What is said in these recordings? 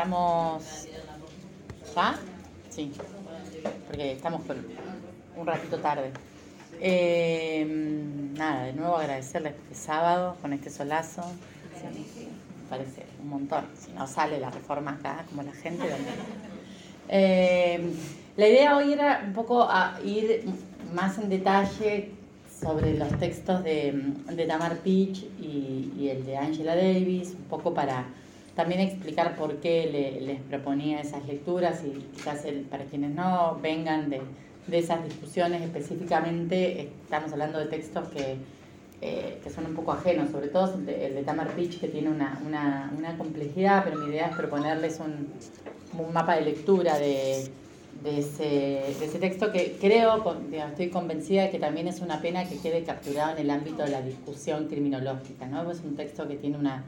estamos... ¿Ya? Sí, porque estamos un ratito tarde. Eh, nada, de nuevo agradecerles este sábado con este solazo. me parece un montón. Si no sale la reforma acá, como la gente. Eh, la idea hoy era un poco ir más en detalle sobre los textos de, de Tamar Peach y, el de Angela Davis, un poco para también explicar por qué les proponía esas lecturas y quizás para quienes no vengan de, esas discusiones específicamente, estamos hablando de textos que, eh, que son un poco ajenos, sobre todo el de, Tamar Peach que tiene una, una, complejidad, pero mi idea es proponerles un, un mapa de lectura de de ese, de ese texto que creo, estoy convencida de que también es una pena que quede capturado en el ámbito de la discusión criminológica. ¿no? Es un texto que tiene una,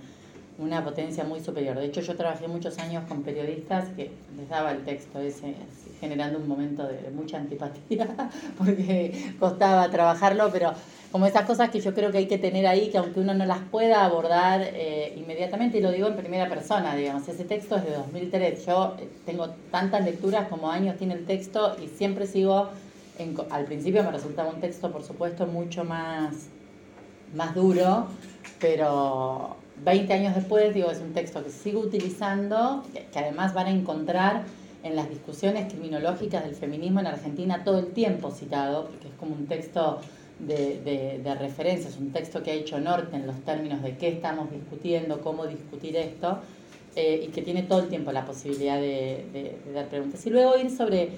una potencia muy superior. De hecho, yo trabajé muchos años con periodistas que les daba el texto ese, generando un momento de, mucha antipatía, porque costaba trabajarlo, pero como esas cosas que yo creo que hay que tener ahí, que aunque uno no las pueda abordar eh, inmediatamente, y lo digo en primera persona, digamos, ese texto es de 2003, yo eh, tengo tantas lecturas como años tiene el texto y siempre sigo, al principio me resultaba un texto, por supuesto, mucho más, más duro, pero 20 años después, digo, es un texto que sigo utilizando, que, además van a encontrar en las discusiones criminológicas del feminismo en Argentina todo el tiempo citado, porque es como un texto de, de, referencia, es un texto que ha hecho Norte en los términos de qué estamos discutiendo, cómo discutir esto, eh, y que tiene todo el tiempo la posibilidad de, dar preguntas. Y luego ir sobre,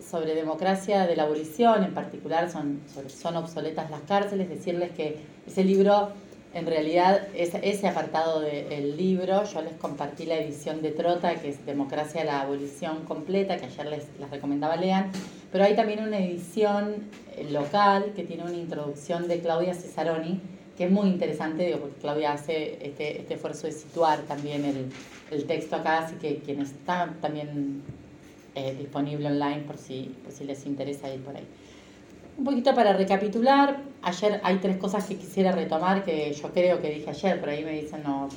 sobre democracia de la abolición, en particular son, son obsoletas las cárceles, decirles que ese libro en realidad, ese apartado del libro, yo les compartí la edición de Trota, que es Democracia la Abolición completa, que ayer les, recomendaba lean, pero hay también una edición eh, local que tiene una introducción de Claudia Cesaroni, que es muy interesante, digo, porque Claudia hace este, este esfuerzo de situar también el, el, texto acá, así que quienes están también eh, disponible online por si, por si les interesa ir por ahí. Un poquito para recapitular, ayer hay tres cosas que quisiera retomar que yo creo que dije ayer, por ahí me dicen no,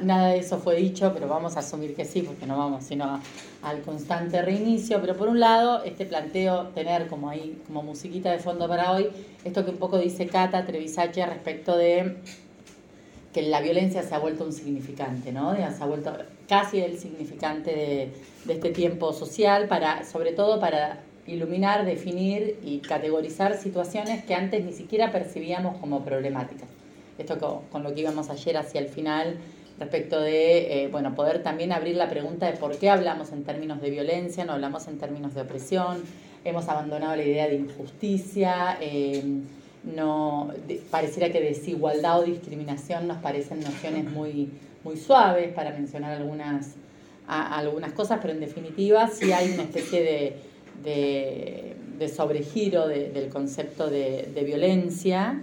nada de eso fue dicho, pero vamos a asumir que sí, porque no vamos sino al constante reinicio. Pero por un lado, este planteo, tener como ahí, como musiquita de fondo para hoy, esto que un poco dice Cata Trevisache respecto de que la violencia se ha vuelto un significante, ¿no? Se ha vuelto casi el significante de, de este tiempo social, para, sobre todo para iluminar, definir y categorizar situaciones que antes ni siquiera percibíamos como problemáticas. Esto con, lo que íbamos ayer hacia el final respecto de eh, bueno, poder también abrir la pregunta de por qué hablamos en términos de violencia, no hablamos en términos de opresión, hemos abandonado la idea de injusticia, eh, no, pareciera que desigualdad o discriminación nos parecen nociones muy, muy suaves para mencionar algunas, algunas cosas, pero en definitiva sí hay una especie de de, sobregiro del concepto de, violencia.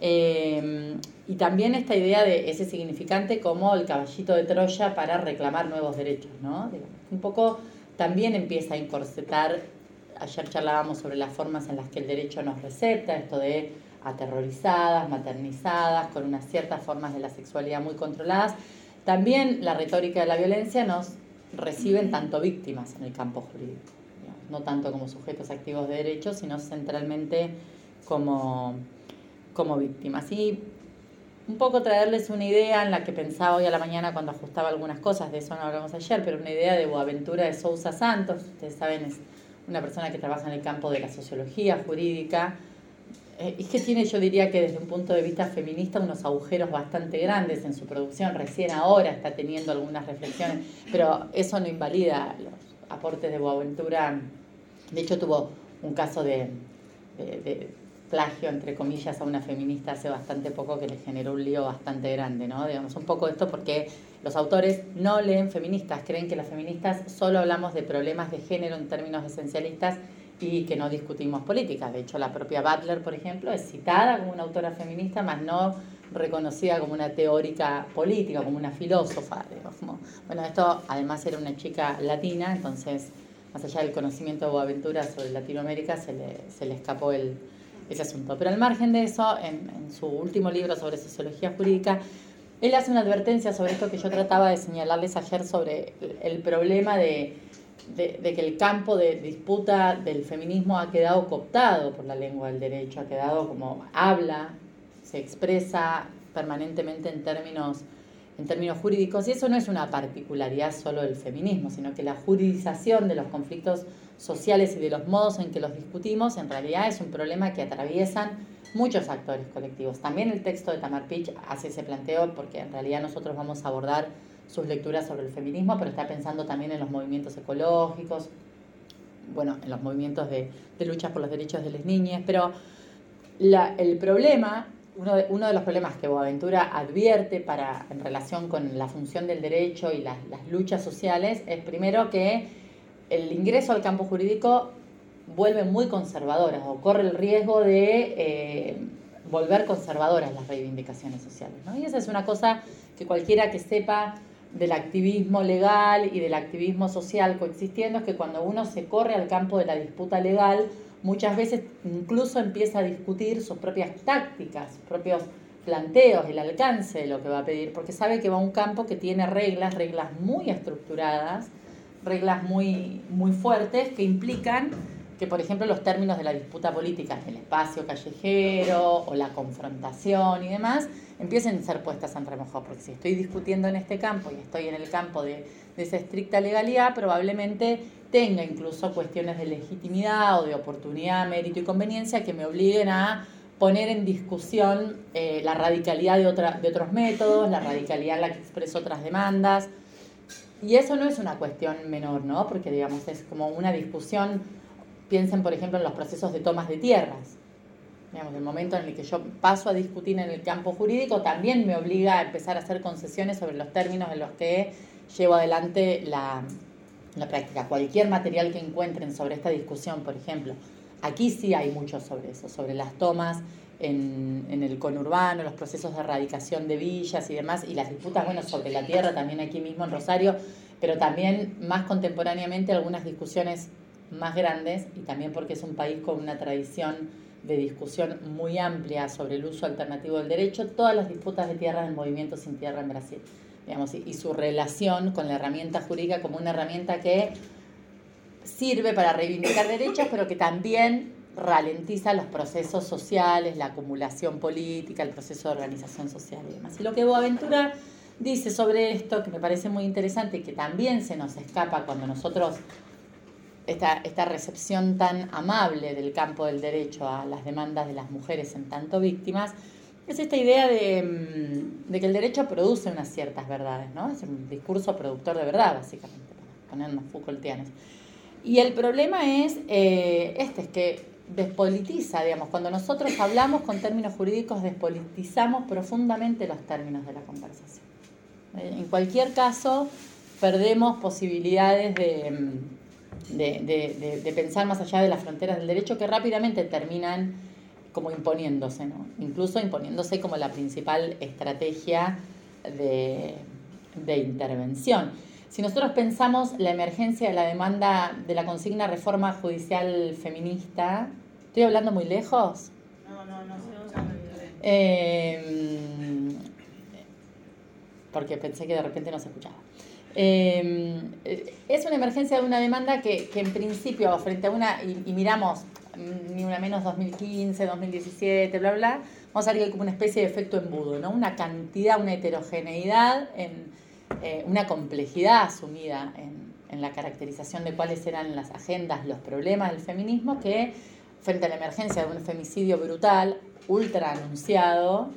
Eh, y también esta idea de ese significante como el caballito de Troya para reclamar nuevos derechos, ¿no? Un poco también empieza a incorsetar, ayer charlábamos sobre las formas en las que el derecho nos receta, esto de aterrorizadas, maternizadas, con unas ciertas formas de la sexualidad muy controladas. También la retórica de la violencia nos reciben tanto víctimas en el campo jurídico no tanto como sujetos activos de derechos, sino centralmente como, como víctimas. Y un poco traerles una idea en la que pensaba hoy a la mañana cuando ajustaba algunas cosas, de eso no hablamos ayer, pero una idea de Boaventura de Sousa Santos, ustedes saben, es una persona que trabaja en el campo de la sociología jurídica, eh, y que tiene, yo diría que desde un punto de vista feminista, unos agujeros bastante grandes en su producción, recién ahora está teniendo algunas reflexiones, pero eso no invalida los aportes de Boaventura de hecho, tuvo un caso de, plagio, entre comillas, a una feminista hace bastante poco que le generó un lío bastante grande, ¿no? Digamos, un poco esto porque los autores no leen feministas, creen que las feministas solo hablamos de problemas de género en términos esencialistas y que no discutimos política. De hecho, la propia Butler, por ejemplo, es citada como una autora feminista, más no reconocida como una teórica política, como una filósofa. Bueno, esto además era una chica latina, entonces más allá del conocimiento de Boaventura sobre Latinoamérica, se le, se le escapó el, ese asunto. Pero al margen de eso, en, su último libro sobre sociología jurídica, él hace una advertencia sobre esto que yo trataba de señalarles ayer sobre el problema de, de, que el campo de disputa del feminismo ha quedado cooptado por la lengua del derecho, ha quedado como habla, se expresa permanentemente en términos, en términos jurídicos, y eso no es una particularidad solo del feminismo, sino que la juridización de los conflictos sociales y de los modos en que los discutimos en realidad es un problema que atraviesan muchos actores colectivos. También el texto de Tamar Pitch hace ese planteo porque en realidad nosotros vamos a abordar sus lecturas sobre el feminismo, pero está pensando también en los movimientos ecológicos, bueno, en los movimientos de, lucha por los derechos de las niñas, pero el problema, uno de, uno de los problemas que Boaventura advierte para, en relación con la función del derecho y las, luchas sociales es primero que el ingreso al campo jurídico vuelve muy conservadoras o corre el riesgo de eh, volver conservadoras las reivindicaciones sociales. Y esa es una cosa que cualquiera que sepa del activismo legal y del activismo social coexistiendo es que cuando uno se corre al campo de la disputa legal, muchas veces incluso empieza a discutir sus propias tácticas, sus propios planteos, el alcance de lo que va a pedir, porque sabe que va a un campo que tiene reglas, reglas muy estructuradas, reglas muy, muy fuertes que implican que, por ejemplo, los términos de la disputa política, el espacio callejero o la confrontación y demás, empiecen a ser puestas en remojo, porque si estoy discutiendo en este campo y estoy en el campo de, esa estricta legalidad, probablemente tenga incluso cuestiones de legitimidad o de oportunidad, mérito y conveniencia que me obliguen a poner en discusión eh, la radicalidad de, otra, de otros métodos, la radicalidad en la que expreso otras demandas. Y eso no es una cuestión menor, ¿no? Porque, digamos, es como una discusión Piensen, por ejemplo, en los procesos de tomas de tierras. Digamos, el momento en el que yo paso a discutir en el campo jurídico también me obliga a empezar a hacer concesiones sobre los términos en los que llevo adelante la, práctica. Cualquier material que encuentren sobre esta discusión, por ejemplo, aquí sí hay mucho sobre eso, sobre las tomas en, en, el conurbano, los procesos de erradicación de villas y demás, y las disputas, bueno, sobre la tierra también aquí mismo en Rosario, pero también más contemporáneamente algunas discusiones más grandes y también porque es un país con una tradición de discusión muy amplia sobre el uso alternativo del derecho, todas las disputas de tierra del movimiento sin tierra en Brasil, y, su relación con la herramienta jurídica como una herramienta que sirve para reivindicar derechos, pero que también ralentiza los procesos sociales, la acumulación política, el proceso de organización social y demás. Y lo que Boaventura dice sobre esto, que me parece muy interesante y que también se nos escapa cuando nosotros esta, recepción tan amable del campo del derecho a las demandas de las mujeres en tanto víctimas, es esta idea mm, de, que el derecho produce unas ciertas verdades, ¿no? Es un discurso productor de verdad, básicamente, ponernos Foucaultianos. Y el problema es eh, este, es que despolitiza, digamos, cuando nosotros hablamos con términos jurídicos, despolitizamos profundamente los términos de la conversación. Eh, en cualquier caso, perdemos posibilidades de mm, de, de, pensar más allá de las fronteras del derecho que rápidamente terminan como imponiéndose, ¿no? incluso imponiéndose como la principal estrategia de, intervención. Si nosotros pensamos la emergencia de la demanda de la consigna reforma judicial feminista, ¿estoy hablando muy lejos? No, no, no, se eh, porque pensé que de repente no se escuchaba. Em, es una emergencia de una demanda que, en principio, frente a una, y, miramos ni una menos 2015, 2017, bla, bla, vamos a ver como una especie de efecto embudo, ¿no? Una cantidad, una heterogeneidad, en, eh, una complejidad asumida en, la caracterización de cuáles eran las agendas, los problemas del feminismo, que frente a la emergencia de un femicidio brutal, ultra anunciado,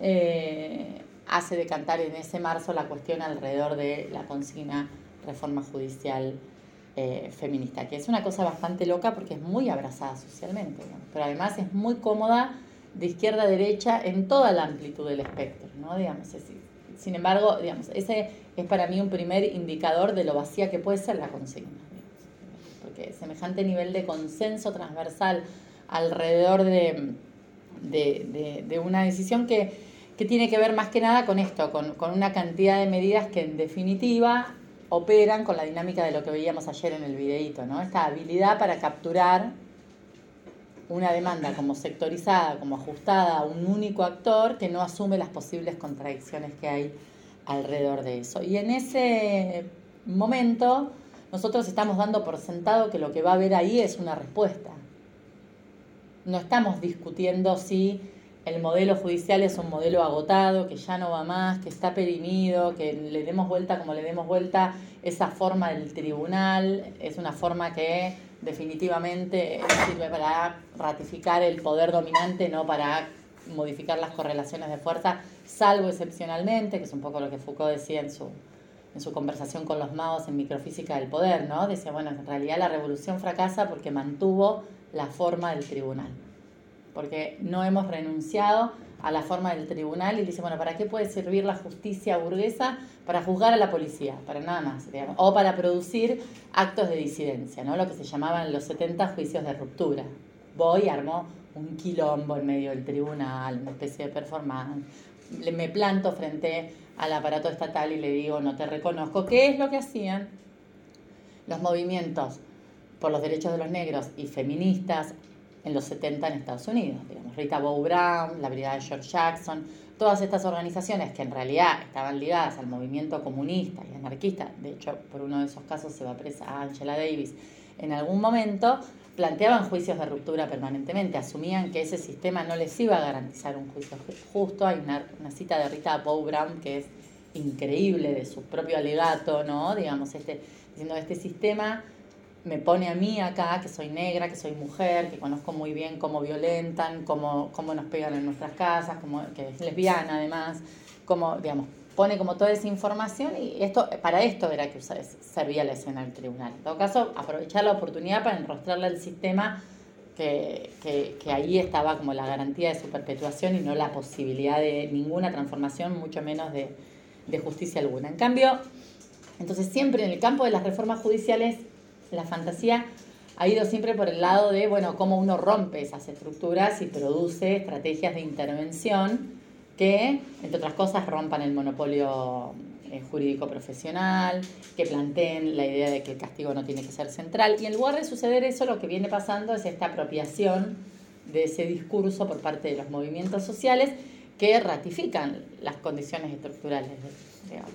eh, hace decantar en ese marzo la cuestión alrededor de la consigna reforma judicial eh, feminista, que es una cosa bastante loca porque es muy abrazada socialmente, pero además es muy cómoda de izquierda a derecha en toda la amplitud del espectro, ¿no? Digamos, sin embargo, digamos, ese es para mí un primer indicador de lo vacía que puede ser la consigna, porque semejante nivel de consenso transversal alrededor de, una decisión que tiene que ver más que nada con esto, con, una cantidad de medidas que en definitiva operan con la dinámica de lo que veíamos ayer en el videíto, ¿no? Esta habilidad para capturar una demanda como sectorizada, como ajustada a un único actor que no asume las posibles contradicciones que hay alrededor de eso. Y en ese momento nosotros estamos dando por sentado que lo que va a haber ahí es una respuesta. No estamos discutiendo si el modelo judicial es un modelo agotado, que ya no va más, que está perimido, que le demos vuelta como le demos vuelta, esa forma del tribunal es una forma que definitivamente sirve para ratificar el poder dominante, no para modificar las correlaciones de fuerza, salvo excepcionalmente, que es un poco lo que Foucault decía en su, en su conversación con los magos en microfísica del poder, ¿no? Decía, bueno, en realidad la revolución fracasa porque mantuvo la forma del tribunal, porque no hemos renunciado a la forma del tribunal y dice, bueno, ¿para qué puede servir la justicia burguesa? Para juzgar a la policía, para nada más, o para producir actos de disidencia, ¿no? Lo que se llamaban los 70 juicios de ruptura. Voy armó un quilombo en medio del tribunal, una especie de performance. Me planto frente al aparato estatal y le digo, no te reconozco. ¿Qué es lo que hacían los movimientos por los derechos de los negros y feministas en los 70 en Estados Unidos? Digamos, Rita Bow Brown, la brigada de George Jackson, todas estas organizaciones que en realidad estaban ligadas al movimiento comunista y anarquista, de hecho, por uno de esos casos se va presa a Angela Davis en algún momento, planteaban juicios de ruptura permanentemente, asumían que ese sistema no les iba a garantizar un juicio justo. Hay una, cita de Rita Bow Brown que es increíble de su propio alegato, ¿no? Digamos, este, diciendo este sistema me pone a mí acá, que soy negra, que soy mujer, que conozco muy bien cómo violentan, cómo, cómo nos pegan en nuestras casas, como, que es lesbiana además, cómo, digamos, pone como toda esa información y esto para esto era que servía la escena del tribunal. En todo caso, aprovechar la oportunidad para enrostrarle al sistema que, que, ahí estaba como la garantía de su perpetuación y no la posibilidad de ninguna transformación, mucho menos de, de justicia alguna. En cambio, entonces siempre en el campo de las reformas judiciales, la fantasía ha ido siempre por el lado de, bueno, cómo uno rompe esas estructuras y produce estrategias de intervención que, entre otras cosas, rompan el monopolio eh, jurídico profesional, que planteen la idea de que el castigo no tiene que ser central. Y en lugar de suceder eso, lo que viene pasando es esta apropiación de ese discurso por parte de los movimientos sociales que ratifican las condiciones estructurales.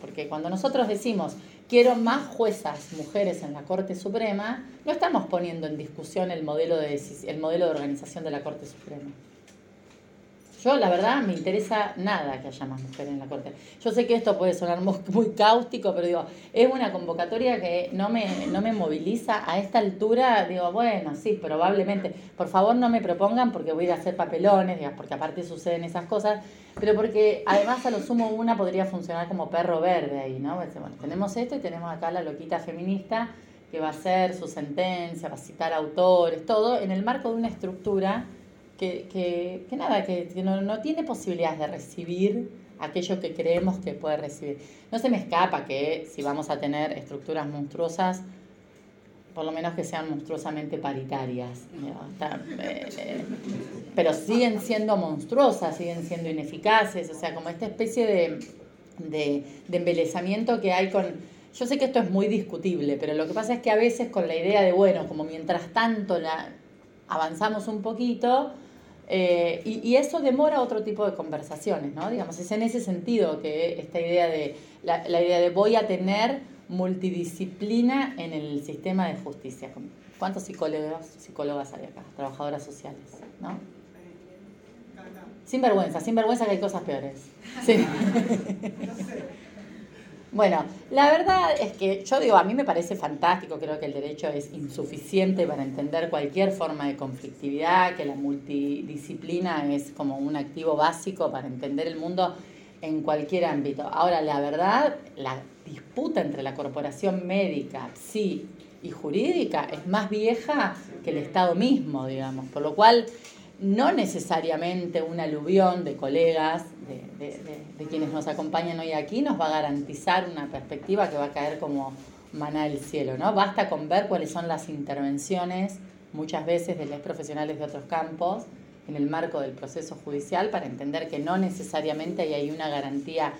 Porque cuando nosotros decimos quiero más juezas mujeres en la Corte Suprema, no estamos poniendo en discusión el modelo de, el modelo de organización de la Corte Suprema. Yo, la verdad, me interesa nada que haya más mujeres en la Corte. Yo sé que esto puede sonar muy, cáustico, pero digo, es una convocatoria que no me, no me moviliza a esta altura. Digo, bueno, sí, probablemente. Por favor, no me propongan porque voy a ir a hacer papelones, porque aparte suceden esas cosas, pero porque además a lo sumo una podría funcionar como perro verde ahí, ¿no? Bueno, tenemos esto y tenemos acá la loquita feminista que va a hacer su sentencia, va a citar autores, todo en el marco de una estructura que, nada, que, no, tiene posibilidades de recibir aquello que creemos que puede recibir. No se me escapa que si vamos a tener estructuras monstruosas, por lo menos que sean monstruosamente paritarias. Eh, pero siguen siendo monstruosas, siguen siendo ineficaces, o sea, como esta especie de, de, de embelezamiento que hay con... Yo sé que esto es muy discutible, pero lo que pasa es que a veces con la idea de, bueno, como mientras tanto la, avanzamos un poquito, eh, y, eso demora otro tipo de conversaciones, ¿no? Digamos, es en ese sentido que esta idea de, la, idea de voy a tener multidisciplina en el sistema de justicia. ¿Cuántos psicólogos, psicólogas hay acá? Trabajadoras sociales, ¿no? Sin vergüenza, sin vergüenza que hay cosas peores. Sí. Bueno, la verdad es que yo digo, a mí me parece fantástico, creo que el derecho es insuficiente para entender cualquier forma de conflictividad, que la multidisciplina es como un activo básico para entender el mundo en cualquier ámbito. Ahora, la verdad, la disputa entre la corporación médica, sí, y jurídica es más vieja que el Estado mismo, digamos, por lo cual no necesariamente un aluvión de colegas, de, quienes nos acompañan hoy aquí, nos va a garantizar una perspectiva que va a caer como maná del cielo, ¿no? Basta con ver cuáles son las intervenciones, muchas veces de los profesionales de otros campos, en el marco del proceso judicial, para entender que no necesariamente hay una garantía.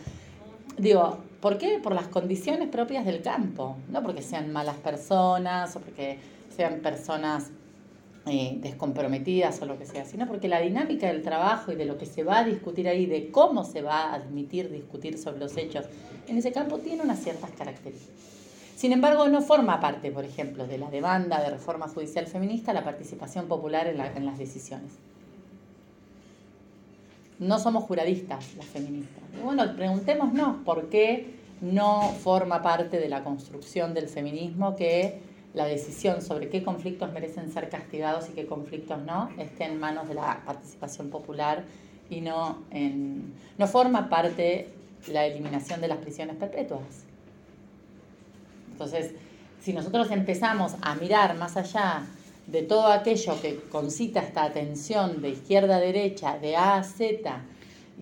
Digo, ¿por qué? Por las condiciones propias del campo, no porque sean malas personas o porque sean personas eh, descomprometidas o lo que sea, sino porque la dinámica del trabajo y de lo que se va a discutir ahí, de cómo se va a admitir discutir sobre los hechos en ese campo, tiene unas ciertas características. Sin embargo, no forma parte, por ejemplo, de la demanda de reforma judicial feminista la participación popular en, en las decisiones. No somos juradistas las feministas. bueno, preguntémonos por qué no forma parte de la construcción del feminismo que la decisión sobre qué conflictos merecen ser castigados y qué conflictos no esté en manos de la participación popular y no no forma parte la eliminación de las prisiones perpetuas. Entonces, si nosotros empezamos a mirar más allá de todo aquello que concita esta atención de izquierda a derecha, de A a Z,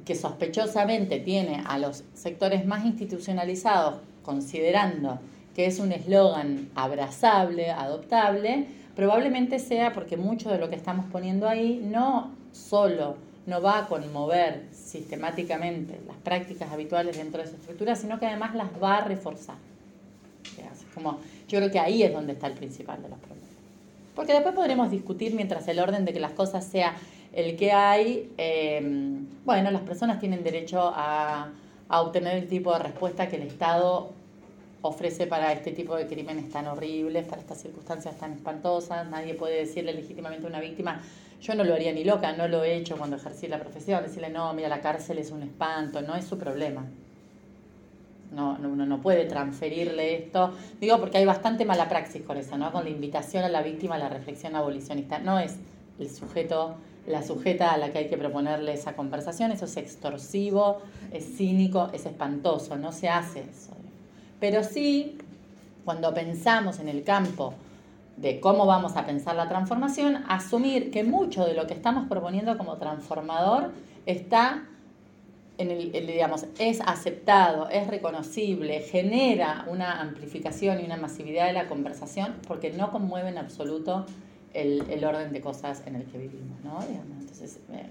que sospechosamente tiene a los sectores más institucionalizados considerando que es un eslogan abrazable, adoptable, probablemente sea porque mucho de lo que estamos poniendo ahí no solo no va a conmover sistemáticamente las prácticas habituales dentro de esa estructura, sino que además las va a reforzar. Como, yo creo que ahí es donde está el principal de los problemas. Porque después podremos discutir mientras el orden de que las cosas sea el que hay, em, bueno, las personas tienen derecho a, a obtener el tipo de respuesta que el Estado ofrece para este tipo de crímenes tan horribles, para estas circunstancias tan espantosas. Nadie puede decirle legítimamente a una víctima, yo no lo haría ni loca, no lo he hecho cuando ejercí la profesión, decirle, no, mira, la cárcel es un espanto, no es su problema. No, uno no puede transferirle esto. Digo porque hay bastante mala praxis con eso, ¿no? Con la invitación a la víctima a la reflexión abolicionista. No es el sujeto, la sujeta a la que hay que proponerle esa conversación. Eso es extorsivo, es cínico, es espantoso. No se hace eso. Pero sí, cuando pensamos en el campo de cómo vamos a pensar la transformación, asumir que mucho de lo que estamos proponiendo como transformador está en el, digamos, es aceptado, es reconocible, genera una amplificación y una masividad de la conversación porque no conmueve en absoluto el, orden de cosas en el que vivimos, ¿no? entonces, eh,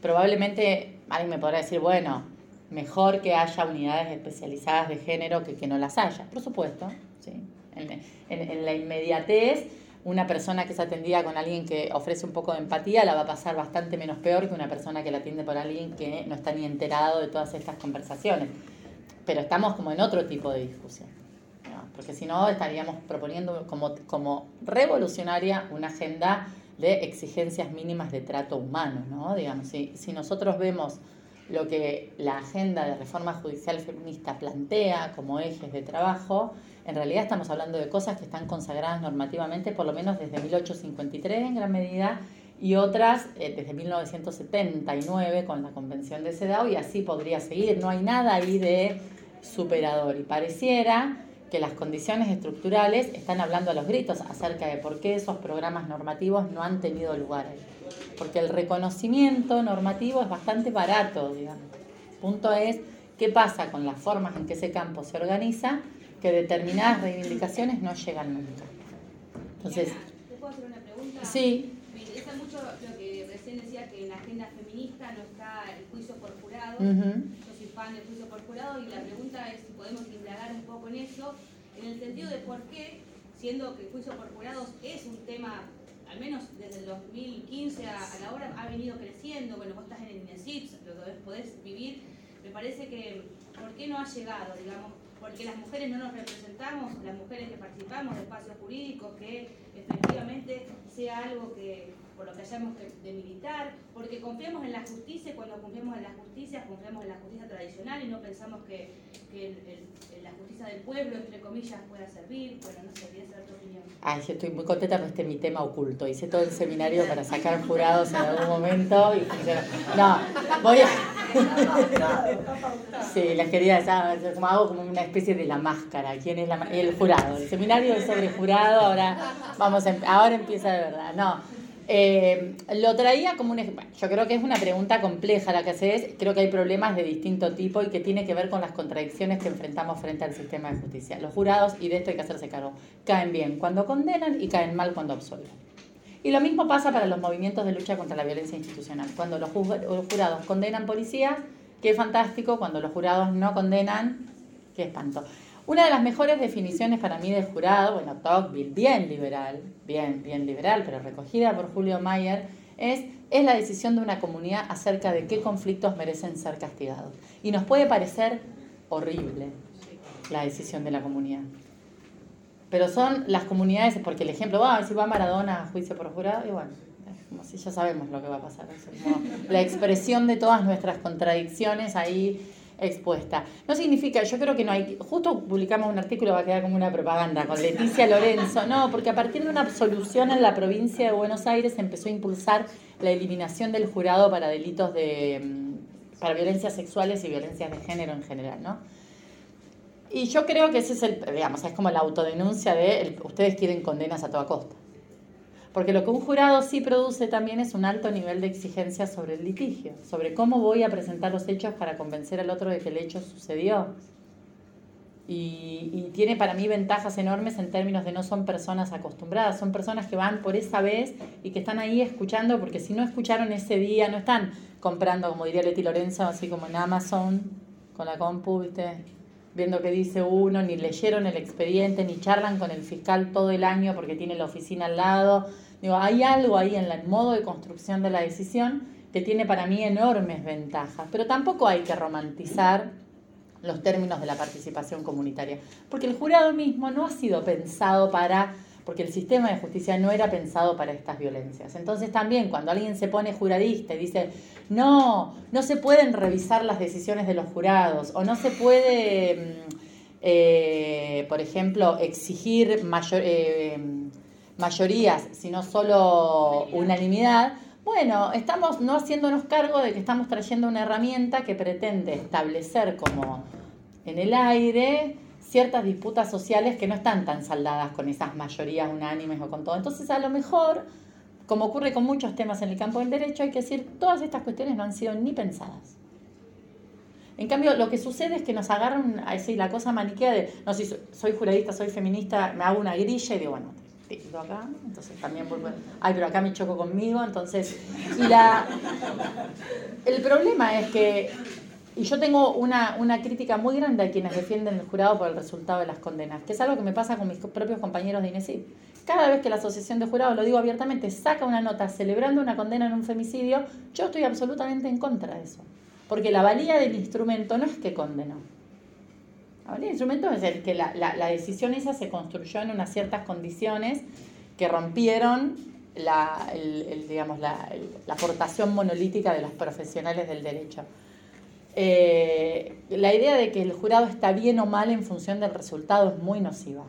probablemente alguien me podrá decir, bueno, mejor que haya unidades especializadas de género que que no las haya, por supuesto. ¿sí? En, la inmediatez, una persona que es atendida con alguien que ofrece un poco de empatía la va a pasar bastante menos peor que una persona que la atiende por alguien que no está ni enterado de todas estas conversaciones. Pero estamos como en otro tipo de discusión. Porque si no, estaríamos proponiendo como, como revolucionaria una agenda de exigencias mínimas de trato humano. ¿no? Digamos, si, si nosotros vemos lo que la agenda de reforma judicial feminista plantea como ejes de trabajo, en realidad estamos hablando de cosas que están consagradas normativamente por lo menos desde 1853 en gran medida y otras eh, desde 1979 con la Convención de CEDAW y así podría seguir. No hay nada ahí de superador y pareciera que las condiciones estructurales están hablando a los gritos acerca de por qué esos programas normativos no han tenido lugar ahí porque el reconocimiento normativo es bastante barato, digamos. El punto es qué pasa con las formas en que ese campo se organiza, que determinadas reivindicaciones no llegan nunca. Entonces, ¿te puedo hacer una pregunta? Sí. Me interesa mucho lo que recién decía que en la agenda feminista no está el juicio por jurado. Yo soy fan del juicio por jurado y la pregunta es si podemos indagar un poco en eso, en el sentido de por qué, siendo que el juicio por jurados es un tema al menos desde el 2015 a, la hora, ha venido creciendo. Bueno, vos estás en el INESIPS, lo podés vivir. Me parece que, ¿por qué no ha llegado? Digamos, porque las mujeres no nos representamos, las mujeres que participamos de espacios jurídicos, que efectivamente sea algo que por lo que hayamos de militar, porque confiamos en la justicia y cuando confiamos en la justicia, confiamos en la justicia tradicional y no pensamos que, la justicia del pueblo, entre comillas, pueda servir. Bueno, no sé, quería saber tu opinión. Ay, yo estoy muy contenta con este mi tema oculto. Hice todo el seminario para sacar jurados en algún momento y No, voy a... Sí, les quería decir, como hago como una especie de la máscara. ¿Quién es la El jurado. El seminario es sobre jurado, ahora vamos em, ahora empieza de verdad. No, eh, lo traía como un ejemplo. Yo creo que es una pregunta compleja la que haces. Creo que hay problemas de distinto tipo y que tiene que ver con las contradicciones que enfrentamos frente al sistema de justicia. Los jurados, y de esto hay que hacerse cargo, caen bien cuando condenan y caen mal cuando absuelven. Y lo mismo pasa para los movimientos de lucha contra la violencia institucional. Cuando los jurados condenan policías, qué fantástico. Cuando los jurados no condenan, qué espanto. Una de las mejores definiciones para mí del jurado, bueno, Tocqueville, bien liberal, bien, bien liberal, pero recogida por Julio Mayer, es, es la decisión de una comunidad acerca de qué conflictos merecen ser castigados. Y nos puede parecer horrible la decisión de la comunidad. Pero son las comunidades, porque el ejemplo, va, si va Maradona a juicio por jurado, y bueno, como si ya sabemos lo que va a pasar. la expresión de todas nuestras contradicciones ahí expuesta. No significa, yo creo que no hay, justo publicamos un artículo, va a quedar como una propaganda con Leticia Lorenzo, no, porque a partir de una absolución en la provincia de Buenos Aires empezó a impulsar la eliminación del jurado para delitos de, mm, para violencias sexuales y violencias de género en general, ¿no? Y yo creo que ese es el, digamos, es como la autodenuncia de ustedes quieren condenas a toda costa. Porque lo que un jurado sí produce también es un alto nivel de exigencia sobre el litigio, sobre cómo voy a presentar los hechos para convencer al otro de que el hecho sucedió. Y, tiene para mí ventajas enormes en términos de no son personas acostumbradas, son personas que van por esa vez y que están ahí escuchando, porque si no escucharon ese día, no están comprando, como diría Leti Lorenzo, así como en Amazon, con la compu, ¿viste? Viendo qué dice uno, ni leyeron el expediente, ni charlan con el fiscal todo el año porque tiene la oficina al lado. Digo, hay algo ahí en el modo de construcción de la decisión que tiene para mí enormes ventajas, pero tampoco hay que romantizar los términos de la participación comunitaria, porque el jurado mismo no ha sido pensado para porque el sistema de justicia no era pensado para estas violencias. Entonces también cuando alguien se pone juradista y dice, no, no se pueden revisar las decisiones de los jurados o no se puede, mm, eh, por ejemplo, exigir eh, mayorías, sino solo unanimidad, bueno, estamos no haciéndonos cargo de que estamos trayendo una herramienta que pretende establecer como en el aire ciertas disputas sociales que no están tan saldadas con esas mayorías unánimes o con todo. Entonces, a lo mejor, como ocurre con muchos temas en el campo del derecho, hay que decir, todas estas cuestiones no han sido ni pensadas. En cambio, lo que sucede es que nos agarran así la cosa maniquea de, no, si soy juradista, soy feminista, me hago una grilla y digo, bueno, acá, entonces también ay, pero acá me choco conmigo, entonces, y la, el problema es que y yo tengo una, crítica muy grande a quienes defienden el jurado por el resultado de las condenas, que es algo que me pasa con mis propios compañeros de INESID. Cada vez que la Asociación de Jurados, lo digo abiertamente, saca una nota celebrando una condena en un femicidio, yo estoy absolutamente en contra de eso. Porque la valía del instrumento no es que condenó. La valía del instrumento es el que la, la, decisión esa se construyó en unas ciertas condiciones que rompieron la, la, la aportación monolítica de los profesionales del derecho. Eh, la idea de que el jurado está bien o mal en función del resultado es muy nociva.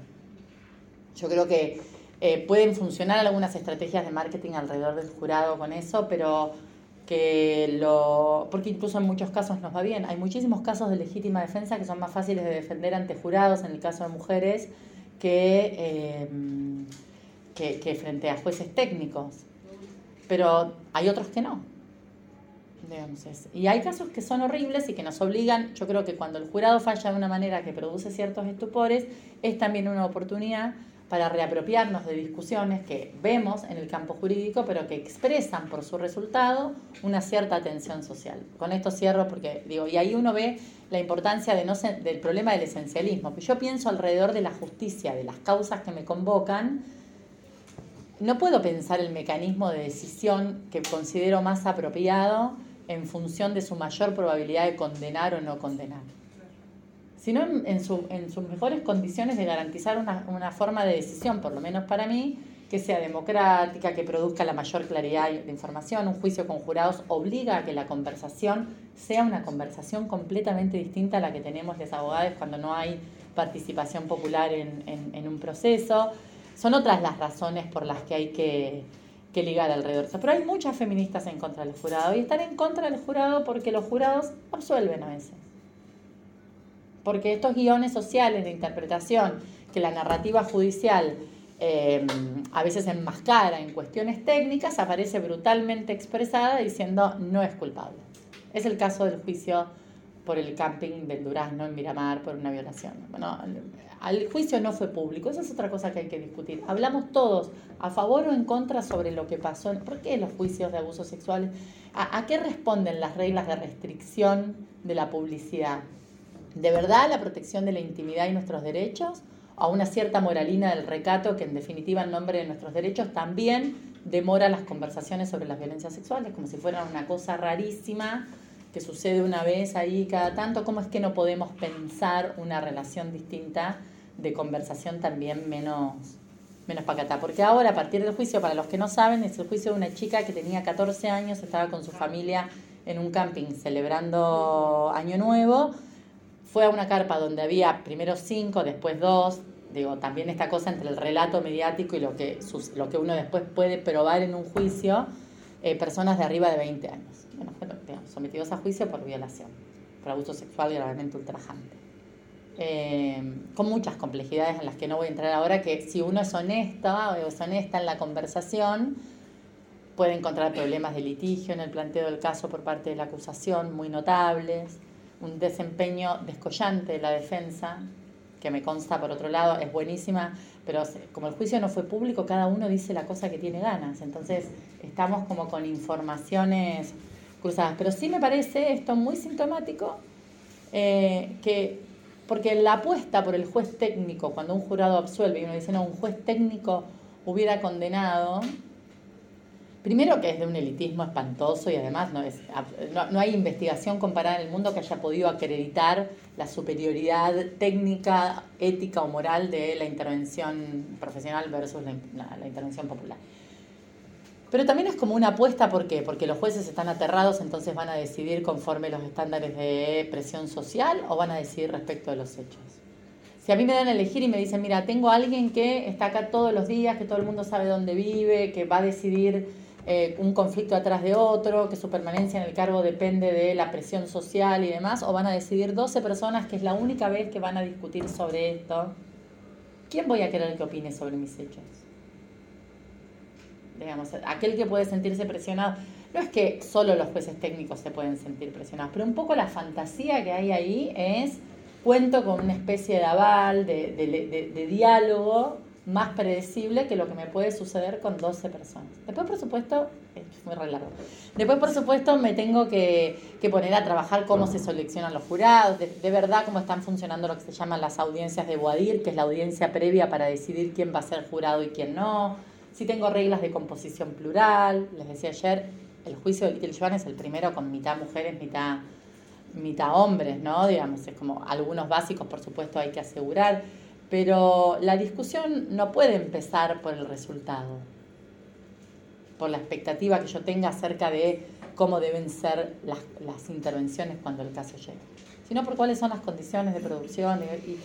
Yo creo que eh, pueden funcionar algunas estrategias de marketing alrededor del jurado con eso, pero que lo. porque incluso en muchos casos nos va bien. Hay muchísimos casos de legítima defensa que son más fáciles de defender ante jurados, en el caso de mujeres, que, que, que frente a jueces técnicos. Pero hay otros que no. Y hay casos que son horribles y que nos obligan, yo creo que cuando el jurado falla de una manera que produce ciertos estupores, es también una oportunidad para reapropiarnos de discusiones que vemos en el campo jurídico, pero que expresan por su resultado una cierta tensión social. Con esto cierro porque digo, y ahí uno ve la importancia de no del problema del esencialismo, que yo pienso alrededor de la justicia, de las causas que me convocan, no puedo pensar el mecanismo de decisión que considero más apropiado en función de su mayor probabilidad de condenar o no condenar, sino en, en, sus mejores condiciones de garantizar una, forma de decisión, por lo menos para mí, que sea democrática, que produzca la mayor claridad de información. Un juicio con jurados obliga a que la conversación sea una conversación completamente distinta a la que tenemos los abogados cuando no hay participación popular en un proceso. Son otras las razones por las que hay que que ligar alrededor. Pero hay muchas feministas en contra del jurado y están en contra del jurado porque los jurados absuelven a veces. Porque estos guiones sociales de interpretación que la narrativa judicial eh, a veces enmascara en cuestiones técnicas, aparece brutalmente expresada diciendo no es culpable. Es el caso del juicio por el camping del Durazno en Miramar por una violación. Bueno, al juicio no fue público, esa es otra cosa que hay que discutir. Hablamos todos a favor o en contra sobre lo que pasó. ¿Por qué los juicios de abusos sexuales? ¿A, qué responden las reglas de restricción de la publicidad? de verdad la protección de la intimidad y nuestros derechos, a una cierta moralina del recato que en definitiva en nombre de nuestros derechos también demora las conversaciones sobre las violencias sexuales, como si fueran una cosa rarísima que sucede una vez ahí cada tanto, ¿cómo es que no podemos pensar una relación distinta de conversación también menos, menos pacata? Porque ahora, a partir del juicio, para los que no saben, es el juicio de una chica que tenía 14 años, estaba con su familia en un camping celebrando Año Nuevo, fue a una carpa donde había primero cinco, después dos, digo, también esta cosa entre el relato mediático y lo que, lo que uno después puede probar en un juicio, eh, personas de arriba de 20 años. Bueno, sometidos a juicio por violación, por abuso sexual gravemente ultrajante. Eh, con muchas complejidades en las que no voy a entrar ahora, que si uno es honesto o es honesta en la conversación, puede encontrar problemas de litigio en el planteo del caso por parte de la acusación muy notables, un desempeño descollante de la defensa, que me consta por otro lado, es buenísima, pero como el juicio no fue público, cada uno dice la cosa que tiene ganas, entonces estamos como con informaciones cruzadas. Pero sí me parece esto muy sintomático, eh, que porque la apuesta por el juez técnico, cuando un jurado absuelve y uno dice, no, un juez técnico hubiera condenado, Primero que es de un elitismo espantoso y además no, es, no, hay investigación comparada en el mundo que haya podido acreditar la superioridad técnica, ética o moral de la intervención profesional versus la, intervención popular. Pero también es como una apuesta, ¿por qué? Porque los jueces están aterrados, entonces van a decidir conforme los estándares de presión social o van a decidir respecto de los hechos. Si a mí me dan a elegir y me dicen, mira, tengo a alguien que está acá todos los días, que todo el mundo sabe dónde vive, que va a decidir eh, un conflicto atrás de otro, que su permanencia en el cargo depende de la presión social y demás, o van a decidir 12 personas que es la única vez que van a discutir sobre esto, ¿quién voy a querer que opine sobre mis hechos? Aquel que puede sentirse presionado. No es que solo los jueces técnicos se pueden sentir presionados, pero un poco la fantasía que hay ahí es cuento con una especie de aval, de, de, de diálogo más predecible que lo que me puede suceder con 12 personas. Después, por supuesto, es muy largo. Después, por supuesto, me tengo que, poner a trabajar cómo se seleccionan los jurados, de, verdad cómo están funcionando lo que se llaman las audiencias de Boadir, que es la audiencia previa para decidir quién va a ser jurado y quién no. Si tengo reglas de composición plural, les decía ayer, el juicio de Little Joan es el primero con mitad mujeres, mitad, mitad hombres, ¿no? Digamos, es como algunos básicos, por supuesto, hay que asegurar pero la discusión no puede empezar por el resultado, por la expectativa que yo tenga acerca de cómo deben ser las, intervenciones cuando el caso llegue, sino por cuáles son las condiciones de producción y,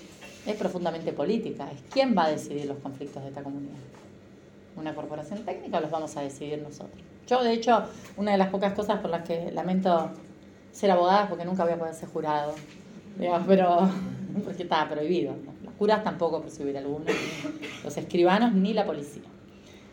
es profundamente política, es quién va a decidir los conflictos de esta comunidad. ¿Una corporación técnica los vamos a decidir nosotros? Yo, de hecho, una de las pocas cosas por las que lamento ser abogada porque nunca voy a poder ser jurado, pero porque estaba prohibido curas tampoco por subir algunos, los escribanos ni la policía.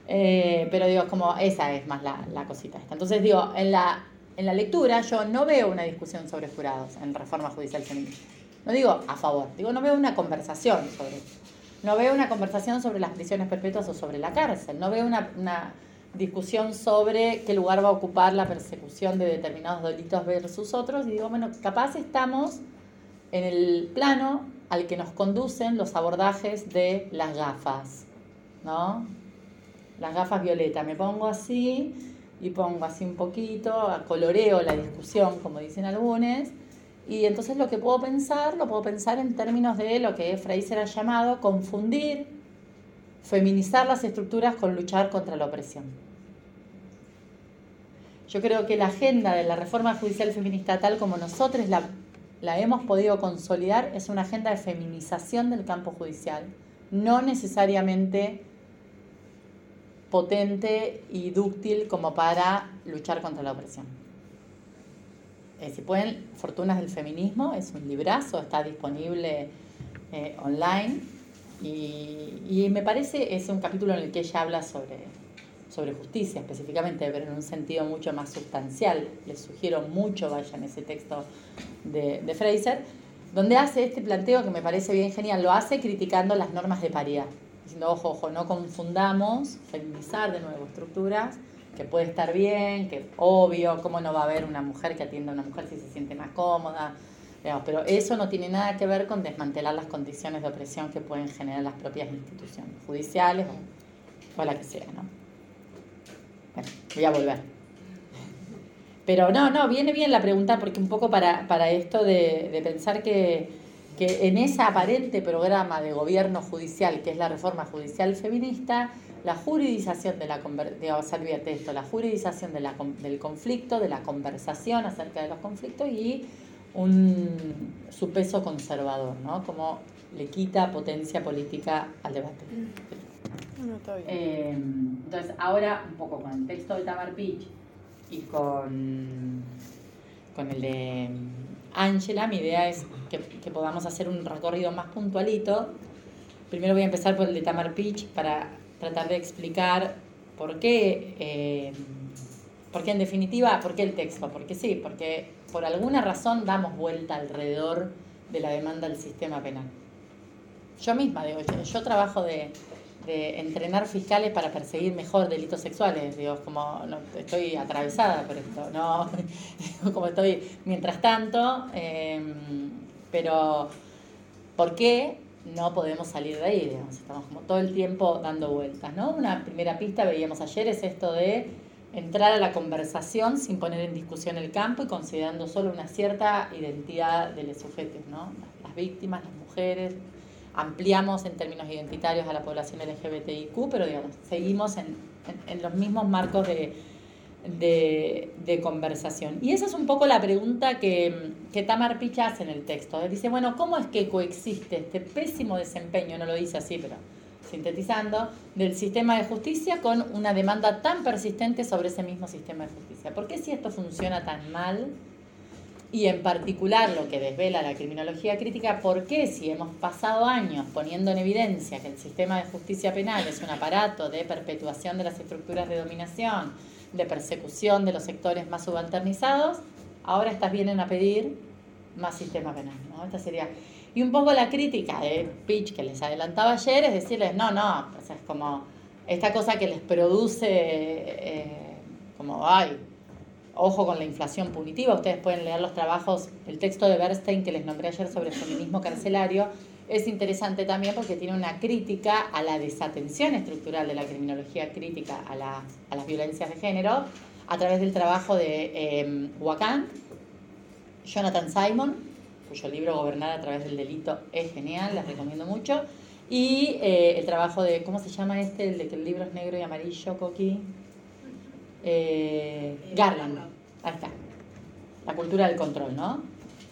Eh, pero digo, como esa es más la, la, cosita esta. Entonces digo, en la, en la lectura yo no veo una discusión sobre jurados en reforma judicial feminista. No digo a favor, digo, no veo una conversación sobre eso. No veo una conversación sobre las prisiones perpetuas o sobre la cárcel. No veo una, una discusión sobre qué lugar va a ocupar la persecución de determinados delitos versus otros. Y digo, bueno, capaz estamos en el plano al que nos conducen los abordajes de las gafas, ¿no? Las gafas violeta. Me pongo así y pongo así un poquito, coloreo la discusión, como dicen algunos, y entonces lo que puedo pensar, lo puedo pensar en términos de lo que Fraser ha llamado confundir, feminizar las estructuras con luchar contra la opresión. Yo creo que la agenda de la reforma judicial feminista, tal como nosotros la la hemos podido consolidar es una agenda de feminización del campo judicial, no necesariamente potente y dúctil como para luchar contra la opresión. Eh, si pueden, Fortunas del Feminismo es un librazo, está disponible eh, online y, y, me parece es un capítulo en el que ella habla sobre sobre justicia específicamente, pero en un sentido mucho más sustancial. Les sugiero mucho, vayan ese texto de, de Fraser, donde hace este planteo que me parece bien genial, lo hace criticando las normas de paridad, diciendo, ojo, ojo, no confundamos, feminizar de nuevo estructuras, que puede estar bien, que obvio, cómo no va a haber una mujer que atienda a una mujer si se siente más cómoda, pero eso no tiene nada que ver con desmantelar las condiciones de opresión que pueden generar las propias instituciones judiciales o, la que sea, ¿no? Bueno, voy a volver. Pero no, no, viene bien la pregunta porque un poco para, para esto de, de pensar que, que en ese aparente programa de gobierno judicial, que es la reforma judicial feminista, la juridización de la digamos, esto, la juridización de la, del conflicto, de la conversación acerca de los conflictos y un, su peso conservador, ¿no? Como le quita potencia política al debate. Eh, entonces, ahora un poco con el texto de Tamar Pitch y con, con el de Angela, mi idea es que, que, podamos hacer un recorrido más puntualito. Primero voy a empezar por el de Tamar Pitch para tratar de explicar por qué, eh, porque en definitiva, por qué el texto, porque sí, porque por alguna razón damos vuelta alrededor de la demanda del sistema penal. Yo misma, digo, yo, trabajo de, entrenar fiscales para perseguir mejor delitos sexuales, digo, como estoy atravesada por esto, no, como estoy mientras tanto, em, pero ¿por qué no podemos salir de ahí? estamos como todo el tiempo dando vueltas, ¿no? Una primera pista, veíamos ayer, es esto de entrar a la conversación sin poner en discusión el campo y considerando solo una cierta identidad de los sujetos, ¿no? Las víctimas, las mujeres, ampliamos en términos identitarios a la población LGBTIQ, pero digamos, seguimos en, los mismos marcos de, de, conversación. Y esa es un poco la pregunta que, que Tamar Picha hace en el texto. dice, bueno, ¿cómo es que coexiste este pésimo desempeño? No lo dice así, pero sintetizando, del sistema de justicia con una demanda tan persistente sobre ese mismo sistema de justicia. ¿Por qué si esto funciona tan mal? Y en particular lo que desvela la criminología crítica, ¿por qué si hemos pasado años poniendo en evidencia que el sistema de justicia penal es un aparato de perpetuación de las estructuras de dominación, de persecución de los sectores más subalternizados, ahora estas vienen a pedir más sistema penal? ¿no? Esta sería y un poco la crítica de Pitch que les adelantaba ayer es decirles, no, no, es como esta cosa que les produce eh, como, ay, ojo con la inflación punitiva, ustedes pueden leer los trabajos, el texto de Bernstein que les nombré ayer sobre el feminismo carcelario, es interesante también porque tiene una crítica a la desatención estructural de la criminología crítica a, la, a las violencias de género a través del trabajo de eh, Jonathan Simon, cuyo libro Gobernar a través del delito es genial, les recomiendo mucho. Y eh, el trabajo de, ¿cómo se llama este? El de que el libro es negro y amarillo, Coqui. Eh, Garland. Ahí está. La cultura del control, ¿no?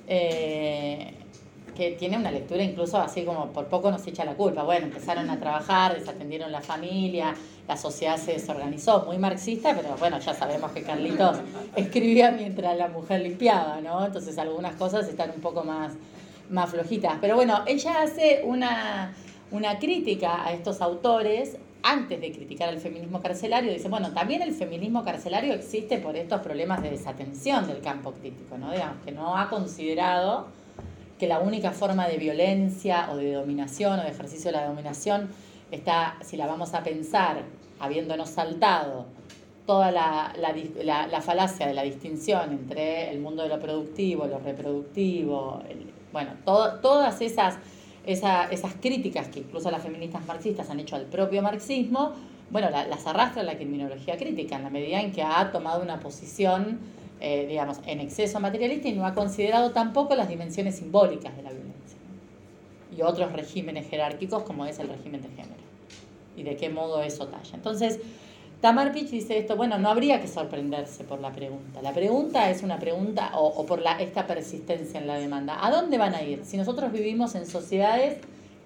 Eh, que tiene una lectura incluso así como por poco nos echa la culpa. Bueno, empezaron a trabajar, desatendieron la familia, la sociedad se desorganizó, muy marxista, pero bueno, ya sabemos que Carlitos escribía mientras la mujer limpiaba, ¿no? Entonces algunas cosas están un poco más, más flojitas. Pero bueno, ella hace una, una crítica a estos autores antes de criticar al feminismo carcelario, dice, bueno, también el feminismo carcelario existe por estos problemas de desatención del campo crítico, ¿no? Digamos, que no ha considerado que la única forma de violencia o de dominación o de ejercicio de la dominación está, si la vamos a pensar, habiéndonos saltado toda la, la, falacia de la distinción entre el mundo de lo productivo, lo reproductivo, bueno, todas esas, esas críticas que incluso las feministas marxistas han hecho al propio marxismo, bueno, las arrastra la criminología crítica en la medida en que ha tomado una posición eh, digamos, en exceso materialista y no ha considerado tampoco las dimensiones simbólicas de la violencia y otros regímenes jerárquicos como es el régimen de género y de qué modo eso talla. Entonces, Tamar Pitch dice esto, bueno, no habría que sorprenderse por la pregunta. La pregunta es una pregunta, o, o, por la, esta persistencia en la demanda. ¿A dónde van a ir? Si nosotros vivimos en sociedades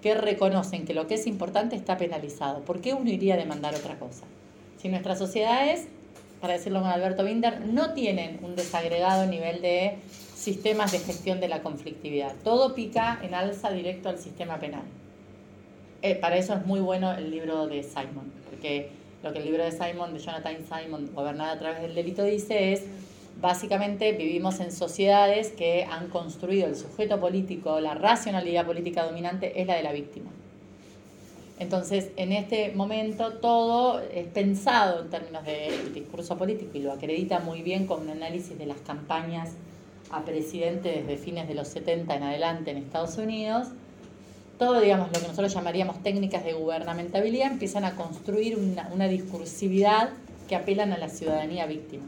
que reconocen que lo que es importante está penalizado, ¿por qué uno iría a demandar otra cosa? Si nuestras sociedades para decirlo con Alberto Binder, no tienen un desagregado nivel de sistemas de gestión de la conflictividad. Todo pica en alza directo al sistema penal. Eh, para eso es muy bueno el libro de Simon, porque lo que el libro de Simon, de Jonathan Simon, Gobernada a través del delito, dice es, básicamente vivimos en sociedades que han construido el sujeto político, la racionalidad política dominante es la de la víctima. Entonces, en este momento todo es pensado en términos de discurso político y lo acredita muy bien con un análisis de las campañas a presidente desde fines de los 70 en adelante en Estados Unidos, todo, digamos, lo que nosotros llamaríamos técnicas de gubernamentabilidad empiezan a construir una, una discursividad que apelan a la ciudadanía víctima.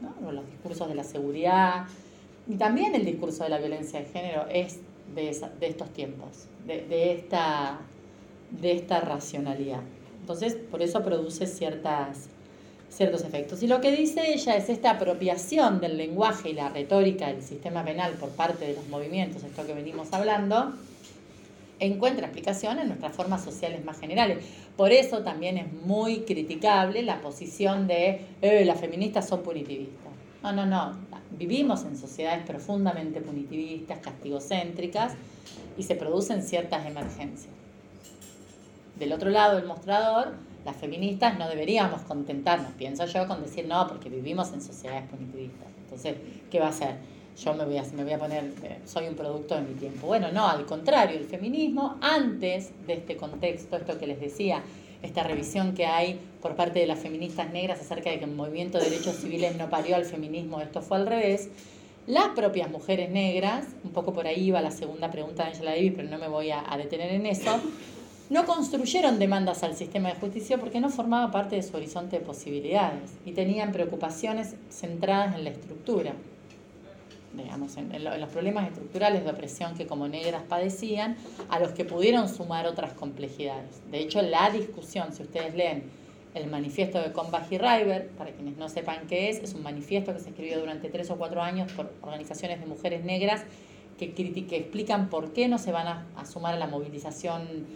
¿no? Los discursos de la seguridad y también el discurso de la violencia de género es de, de estos tiempos, de, de, esta, de esta racionalidad. Entonces, por eso produce ciertas, ciertos efectos. Y lo que dice ella es esta apropiación del lenguaje y la retórica del sistema penal por parte de los movimientos, esto que venimos hablando, encuentra explicación en nuestras formas sociales más generales. Por eso también es muy criticable la posición de eh, las feministas son punitivistas. No, no, no. Vivimos en sociedades profundamente punitivistas, castigocéntricas, y se producen ciertas emergencias. Del otro lado del mostrador, las feministas no deberíamos contentarnos, pienso yo, con decir no, porque vivimos en sociedades punitivistas. Entonces, ¿qué va a hacer? Yo me voy a, me voy a poner, eh, soy un producto de mi tiempo. Bueno, no, al contrario, el feminismo, antes de este contexto, esto que les decía, esta revisión que hay por parte de las feministas negras acerca de que el movimiento de derechos civiles no parió al feminismo, esto fue al revés. Las propias mujeres negras, un poco por ahí va la segunda pregunta de Angela Davis, pero no me voy a detener en eso, no construyeron demandas al sistema de justicia porque no formaba parte de su horizonte de posibilidades y tenían preocupaciones centradas en la estructura digamos, en, los problemas estructurales de opresión que como negras padecían, a los que pudieron sumar otras complejidades. De hecho, la discusión, si ustedes leen el manifiesto de Combahee River, para quienes no sepan qué es, es un manifiesto que se escribió durante tres o cuatro años por organizaciones de mujeres negras que, que explican por qué no se van a, sumar a la movilización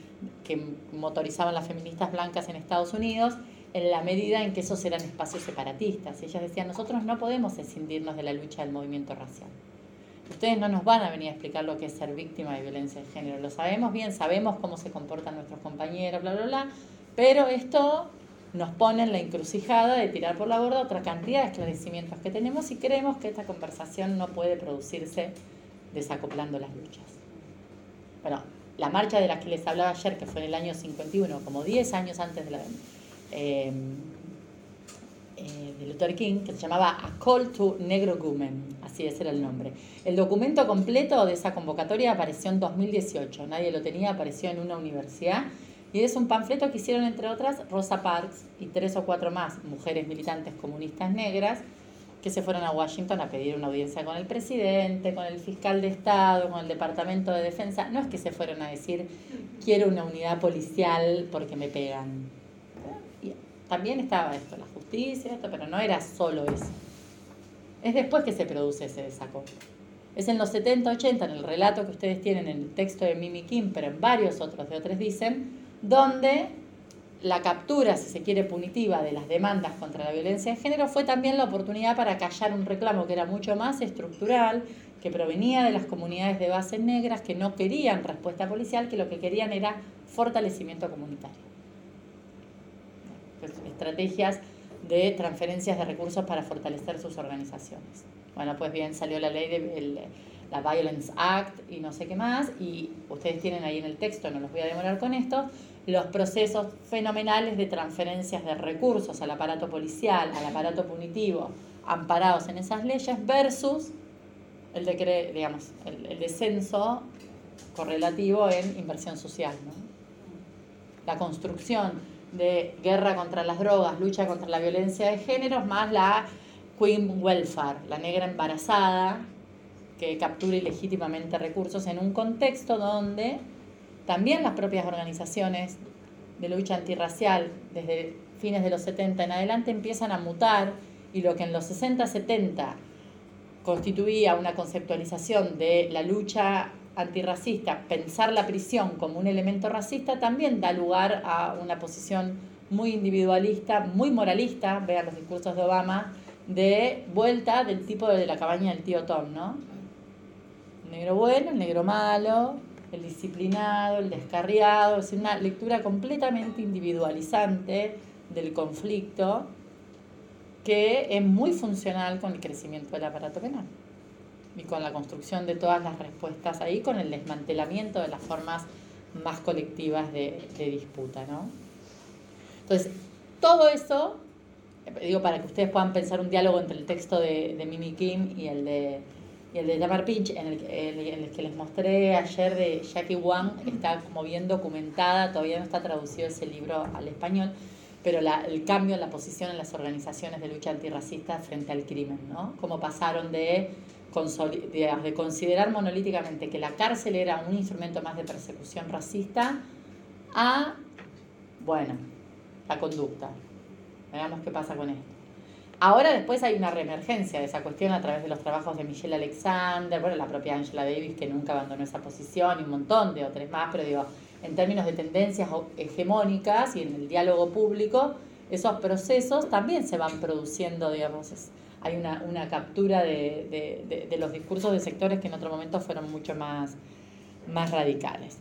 que motorizaban las feministas blancas en Estados Unidos en la medida en que esos eran espacios separatistas. Ellas decían, nosotros no podemos escindirnos de la lucha del movimiento racial. Ustedes no nos van a venir a explicar lo que es ser víctima de violencia de género. Lo sabemos bien, sabemos cómo se comportan nuestros compañeros, bla, bla, bla. Pero esto nos pone en la encrucijada de tirar por la borda otra cantidad de esclarecimientos que tenemos y creemos que esta conversación no puede producirse desacoplando las luchas. Bueno, la marcha de la que les hablaba ayer, que fue en el año 51, como 10 años antes de la eh, eh, de Luther King, que se llamaba A Call to Negro Women, así ese era el nombre. El documento completo de esa convocatoria apareció en 2018, nadie lo tenía, apareció en una universidad, y es un panfleto que hicieron, entre otras, Rosa Parks y tres o cuatro más mujeres militantes comunistas negras, que se fueron a Washington a pedir una audiencia con el presidente, con el fiscal de Estado, con el Departamento de Defensa. No es que se fueron a decir, quiero una unidad policial porque me pegan también estaba esto, la justicia, esto, pero no era solo eso. Es después que se produce ese desacuerdo. Es en los 70, 80, en el relato que ustedes tienen en el texto de Mimi Kim, pero en varios otros de otros dicen, donde la captura, si se quiere, punitiva de las demandas contra la violencia de género fue también la oportunidad para callar un reclamo que era mucho más estructural, que provenía de las comunidades de base negras que no querían respuesta policial, que lo que querían era fortalecimiento comunitario. Pues, estrategias de transferencias de recursos para fortalecer sus organizaciones. Bueno, pues bien, salió la ley de la Violence Act y no sé qué más, y ustedes tienen ahí en el texto, no los voy a demorar con esto, los procesos fenomenales de transferencias de recursos al aparato policial, al aparato punitivo, amparados en esas leyes, versus el, decre, digamos, el, descenso correlativo en inversión social. La construcción de guerra contra las drogas, lucha contra la violencia de género, más la Queen Welfare, la negra embarazada, que captura ilegítimamente recursos en un contexto donde también las propias organizaciones de lucha antirracial, desde fines de los 70 en adelante, empiezan a mutar y lo que en los 60-70 constituía una conceptualización de la lucha antirracista, pensar la prisión como un elemento racista también da lugar a una posición muy individualista, muy moralista, vean los discursos de Obama, de vuelta del tipo de la cabaña del tío Tom, ¿no? El negro bueno, el negro malo, el disciplinado, el descarriado, es una lectura completamente individualizante del conflicto que es muy funcional con el crecimiento del aparato penal y con la construcción de todas las respuestas ahí, con el desmantelamiento de las formas más colectivas de, disputa. ¿no? Entonces, todo eso, digo, para que ustedes puedan pensar un diálogo entre el texto de, de Mimi Kim y el de, El de Tamar Pinch, en el, que les mostré ayer de Jackie Wang, está como bien documentada, todavía no está traducido ese libro al español, pero el cambio en la posición en las organizaciones de lucha antirracista frente al crimen, ¿no? Cómo pasaron de considerar monolíticamente que la cárcel era un instrumento más de persecución racista a, bueno, la conducta. Veamos qué pasa con esto. Ahora después hay una reemergencia de esa cuestión a través de los trabajos de Michelle Alexander, bueno, la propia Angela Davis que nunca abandonó esa posición y un montón de otros más, pero digo, en términos de tendencias hegemónicas y en el diálogo público, esos procesos también se van produciendo, digamos, hay una, una captura de, de, de, los discursos de sectores que en otro momento fueron mucho más, más radicales.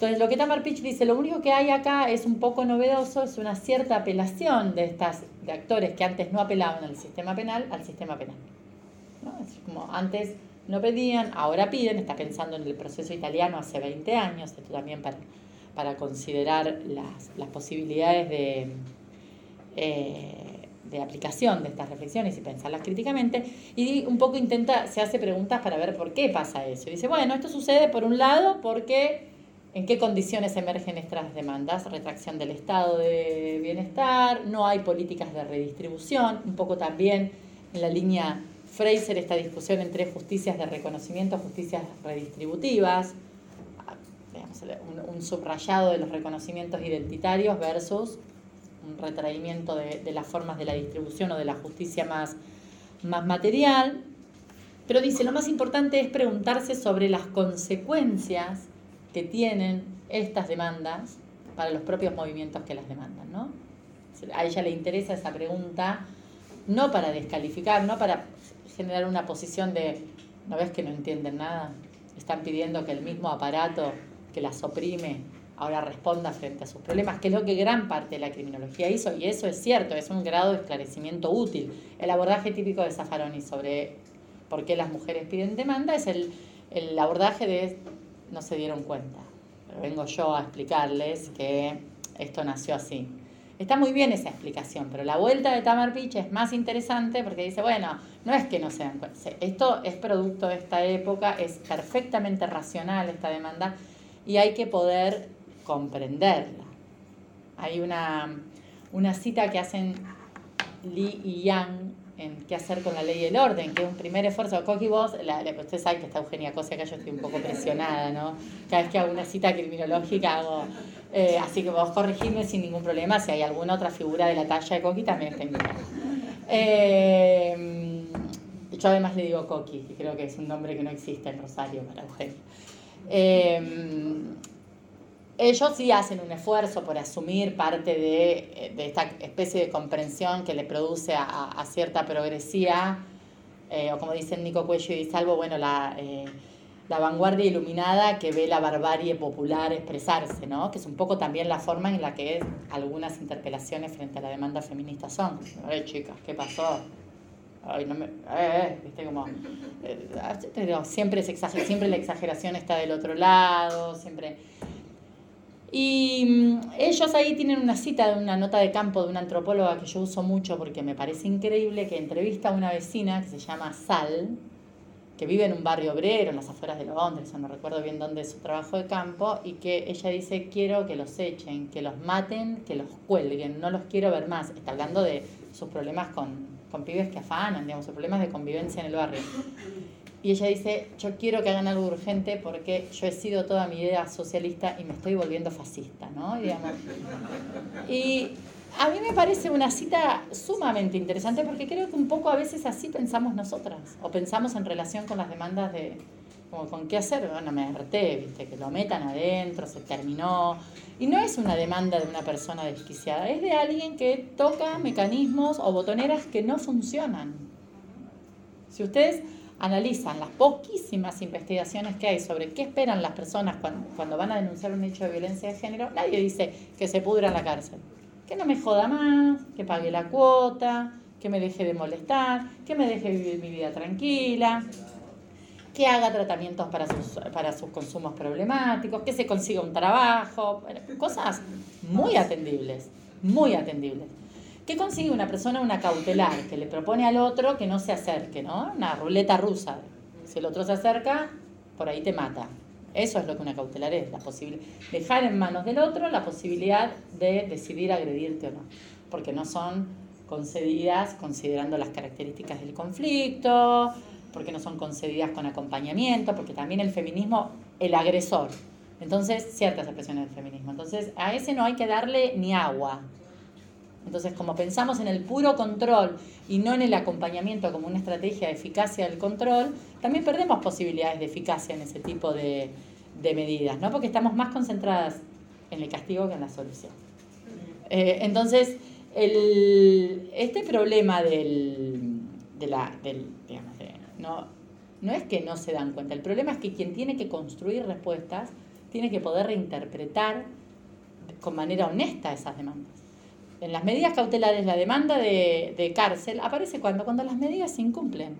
Entonces, lo que Tamar Pitch dice, lo único que hay acá es un poco novedoso, es una cierta apelación de estas de actores que antes no apelaban al sistema penal al sistema penal. ¿no? Es como antes no pedían, ahora piden, está pensando en el proceso italiano hace 20 años, esto también para, para considerar las, las posibilidades de, eh, de aplicación de estas reflexiones y pensarlas críticamente, y un poco intenta, se hace preguntas para ver por qué pasa eso. Dice, bueno, esto sucede por un lado porque ¿En qué condiciones emergen estas demandas? Retracción del estado de bienestar, no hay políticas de redistribución, un poco también en la línea Fraser esta discusión entre justicias de reconocimiento, justicias redistributivas, un, subrayado de los reconocimientos identitarios versus un retraimiento de, las formas de la distribución o de la justicia más, más material. Pero dice, lo más importante es preguntarse sobre las consecuencias que tienen estas demandas para los propios movimientos que las demandan, ¿no? A ella le interesa esa pregunta no para descalificar, no para generar una posición de, ¿no ves que no entienden nada? Están pidiendo que el mismo aparato que las oprime ahora responda frente a sus problemas, que es lo que gran parte de la criminología hizo, y eso es cierto, es un grado de esclarecimiento útil. El abordaje típico de Zaffaroni sobre por qué las mujeres piden demanda es el, el abordaje de no se dieron cuenta. Pero vengo yo a explicarles que esto nació así. Está muy bien esa explicación, pero la vuelta de Tamar Pitch es más interesante porque dice, bueno, no es que no se dan cuenta, esto es producto de esta época, es perfectamente racional esta demanda y hay que poder comprenderla. Hay una, una cita que hacen Lee y Yang en qué hacer con la ley y el orden, que es un primer esfuerzo. Coqui, vos, la, usted sabe que está Eugenia Cosa, acá yo estoy un poco presionada, ¿no? Cada vez que hago una cita criminológica hago. Eh, así que vos corregime sin ningún problema. Si hay alguna otra figura de la talla de Coqui, también está invitada. Eh, yo además le digo Coqui, que creo que es un nombre que no existe en Rosario para Eugenia. Ellos sí hacen un esfuerzo por asumir parte de, esta especie de comprensión que le produce a, cierta progresía, eh, o como dicen Nico Cuello y Salvo, bueno, la, eh, la, vanguardia iluminada que ve la barbarie popular expresarse, ¿no? que es un poco también la forma en la que algunas interpelaciones frente a la demanda feminista son. Ay, chicas, ¿qué pasó? Ay, no me, eh, eh ¿viste? Como, siempre, es siempre la exageración está del otro lado, siempre... Y mm, ellos ahí tienen una cita de una nota de campo de una antropóloga que yo uso mucho porque me parece increíble, que entrevista a una vecina que se llama Sal, que vive en un barrio obrero, en las afueras de Londres, no recuerdo bien dónde es su trabajo de campo, y que ella dice, quiero que los echen, que los maten, que los cuelguen, no los quiero ver más. Está hablando de sus problemas con, con pibes que afanan, digamos, sus problemas de convivencia en el barrio. Y ella dice, yo quiero que hagan algo urgente porque yo he sido toda mi vida socialista y me estoy volviendo fascista, ¿no? Y a mí me parece una cita sumamente interesante porque creo que un poco a veces así pensamos nosotras, o pensamos en relación con las demandas de, como con qué hacer, bueno, me harté, viste, que lo metan adentro, se terminó. Y no es una demanda de una persona desquiciada, es de alguien que toca mecanismos o botoneras que no funcionan. Si ustedes analizan las poquísimas investigaciones que hay sobre qué esperan las personas cuando, van a denunciar un hecho de violencia de género, nadie dice que se pudra la cárcel. Que no me joda más, que pague la cuota, que me deje de molestar, que me deje vivir mi vida tranquila, que haga tratamientos para sus, para sus consumos problemáticos, que se consiga un trabajo, cosas muy atendibles, muy atendibles. ¿Qué consigue una persona? Una cautelar, que le propone al otro que no se acerque, ¿no? Una ruleta rusa. Si el otro se acerca, por ahí te mata. Eso es lo que una cautelar es, la dejar en manos del otro la posibilidad de decidir agredirte o no, porque no son concedidas considerando las características del conflicto, porque no son concedidas con acompañamiento, porque también el feminismo, el agresor, entonces ciertas expresiones del feminismo, entonces a ese no hay que darle ni agua. Entonces, como pensamos en el puro control y no en el acompañamiento como una estrategia de eficacia del control, también perdemos posibilidades de eficacia en ese tipo de, medidas, ¿no? Porque estamos más concentradas en el castigo que en la solución. Eh, entonces, este problema del, de la, no, no es que no se dan cuenta, el problema es que quien tiene que construir respuestas tiene que poder reinterpretar con manera honesta esas demandas. En las medidas cautelares, la demanda de, cárcel aparece cuando, cuando las medidas se incumplen.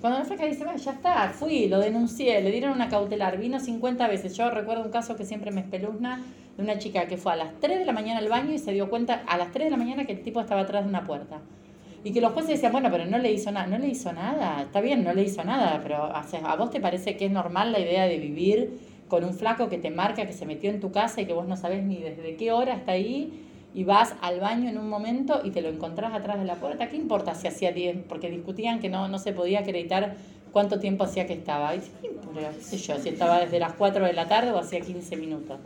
Cuando la flaca dice, ya está, fui, lo denuncié, le dieron una cautelar, vino 50 veces. Yo recuerdo un caso que siempre me espeluzna de una chica que fue a las 3 de la mañana al baño y se dio cuenta a las 3 de la mañana que el tipo estaba atrás de una puerta. Y que los jueces decían, bueno, pero no le hizo nada, no le hizo nada, está bien, no le hizo nada, pero ¿a vos te parece que es normal la idea de vivir con un flaco que te marca que se metió en tu casa y que vos no sabés ni desde qué hora está ahí y vas al baño en un momento y te lo encontrás atrás de la puerta, ¿qué importa si hacía 10? Porque discutían que no, no se podía acreditar cuánto tiempo hacía que estaba. Y qué sé yo, si estaba desde las 4 de la tarde o hacía 15 minutos.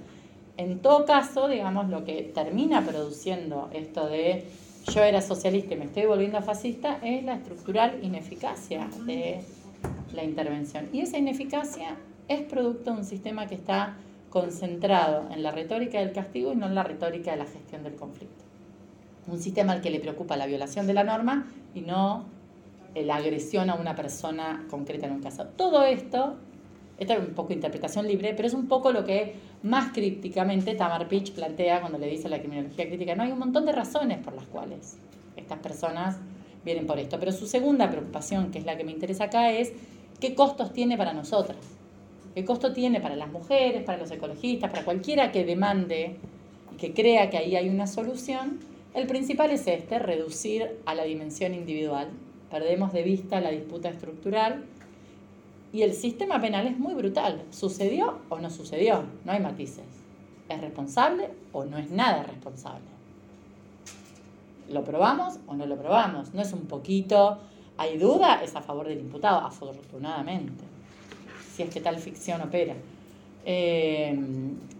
En todo caso, digamos, lo que termina produciendo esto de yo era socialista y me estoy volviendo fascista es la estructural ineficacia de la intervención. Y esa ineficacia es producto de un sistema que está concentrado en la retórica del castigo y no en la retórica de la gestión del conflicto. Un sistema al que le preocupa la violación de la norma y no la agresión a una persona concreta en un caso. Todo esto, esta es un poco interpretación libre, pero es un poco lo que más crípticamente Tamar Pitch plantea cuando le dice a la criminología crítica. No hay un montón de razones por las cuales estas personas vienen por esto, pero su segunda preocupación, que es la que me interesa acá, es qué costos tiene para nosotras. ¿Qué costo tiene para las mujeres, para los ecologistas, para cualquiera que demande y que crea que ahí hay una solución? El principal es este, reducir a la dimensión individual. Perdemos de vista la disputa estructural y el sistema penal es muy brutal. ¿Sucedió o no sucedió? No hay matices. ¿Es responsable o no es nada responsable? ¿Lo probamos o no lo probamos? No es un poquito. ¿Hay duda? Es a favor del imputado, afortunadamente si es que tal ficción opera. Eh,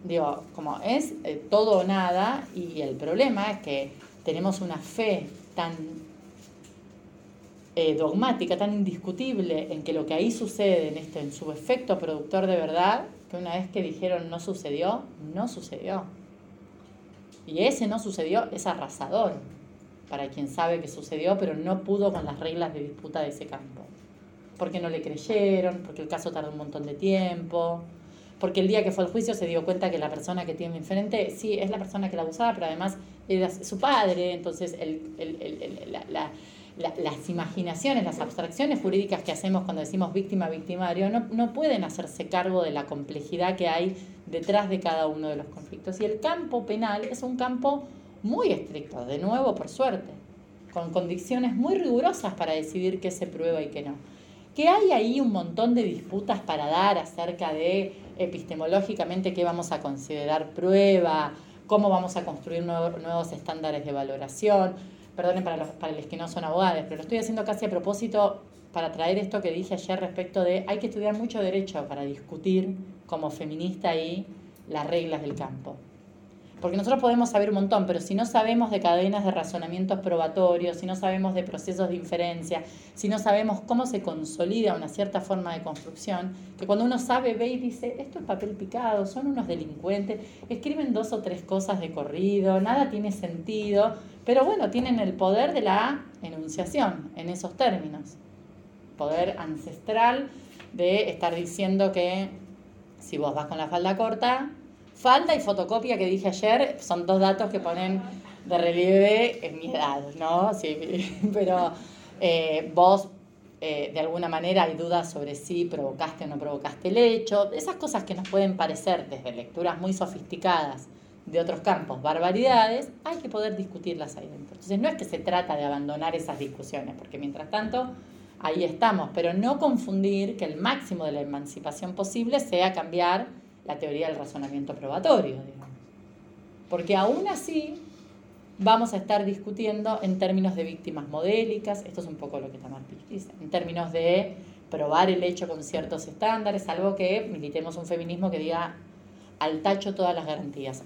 digo, como es eh, todo o nada, y el problema es que tenemos una fe tan eh, dogmática, tan indiscutible en que lo que ahí sucede, en, este, en su efecto productor de verdad, que una vez que dijeron no sucedió, no sucedió. Y ese no sucedió es arrasador para quien sabe que sucedió, pero no pudo con las reglas de disputa de ese campo porque no le creyeron, porque el caso tardó un montón de tiempo, porque el día que fue al juicio se dio cuenta que la persona que tiene enfrente, sí, es la persona que la abusaba, pero además era su padre, entonces las imaginaciones, las abstracciones jurídicas que hacemos cuando decimos víctima, victimario, no, no pueden hacerse cargo de la complejidad que hay detrás de cada uno de los conflictos. Y el campo penal es un campo muy estricto, de nuevo, por suerte, con condiciones muy rigurosas para decidir qué se prueba y qué no que hay ahí un montón de disputas para dar acerca de epistemológicamente qué vamos a considerar prueba, cómo vamos a construir nuevos estándares de valoración. Perdonen para los, para los que no son abogados, pero lo estoy haciendo casi a propósito para traer esto que dije ayer respecto de hay que estudiar mucho derecho para discutir como feminista ahí las reglas del campo. Porque nosotros podemos saber un montón, pero si no sabemos de cadenas de razonamientos probatorios, si no sabemos de procesos de inferencia, si no sabemos cómo se consolida una cierta forma de construcción, que cuando uno sabe, ve y dice, esto es papel picado, son unos delincuentes, escriben dos o tres cosas de corrido, nada tiene sentido, pero bueno, tienen el poder de la enunciación en esos términos. Poder ancestral de estar diciendo que si vos vas con la falda corta, Falda y fotocopia que dije ayer son dos datos que ponen de relieve en mi edad, ¿no? Sí, pero eh, vos eh, de alguna manera hay dudas sobre si provocaste o no provocaste el hecho, esas cosas que nos pueden parecer desde lecturas muy sofisticadas de otros campos, barbaridades, hay que poder discutirlas ahí dentro. Entonces no es que se trata de abandonar esas discusiones, porque mientras tanto ahí estamos, pero no confundir que el máximo de la emancipación posible sea cambiar la teoría del razonamiento probatorio, digamos. Porque aún así vamos a estar discutiendo en términos de víctimas modélicas, esto es un poco lo que Tamar dice, en términos de probar el hecho con ciertos estándares, algo que militemos un feminismo que diga al tacho todas las garantías.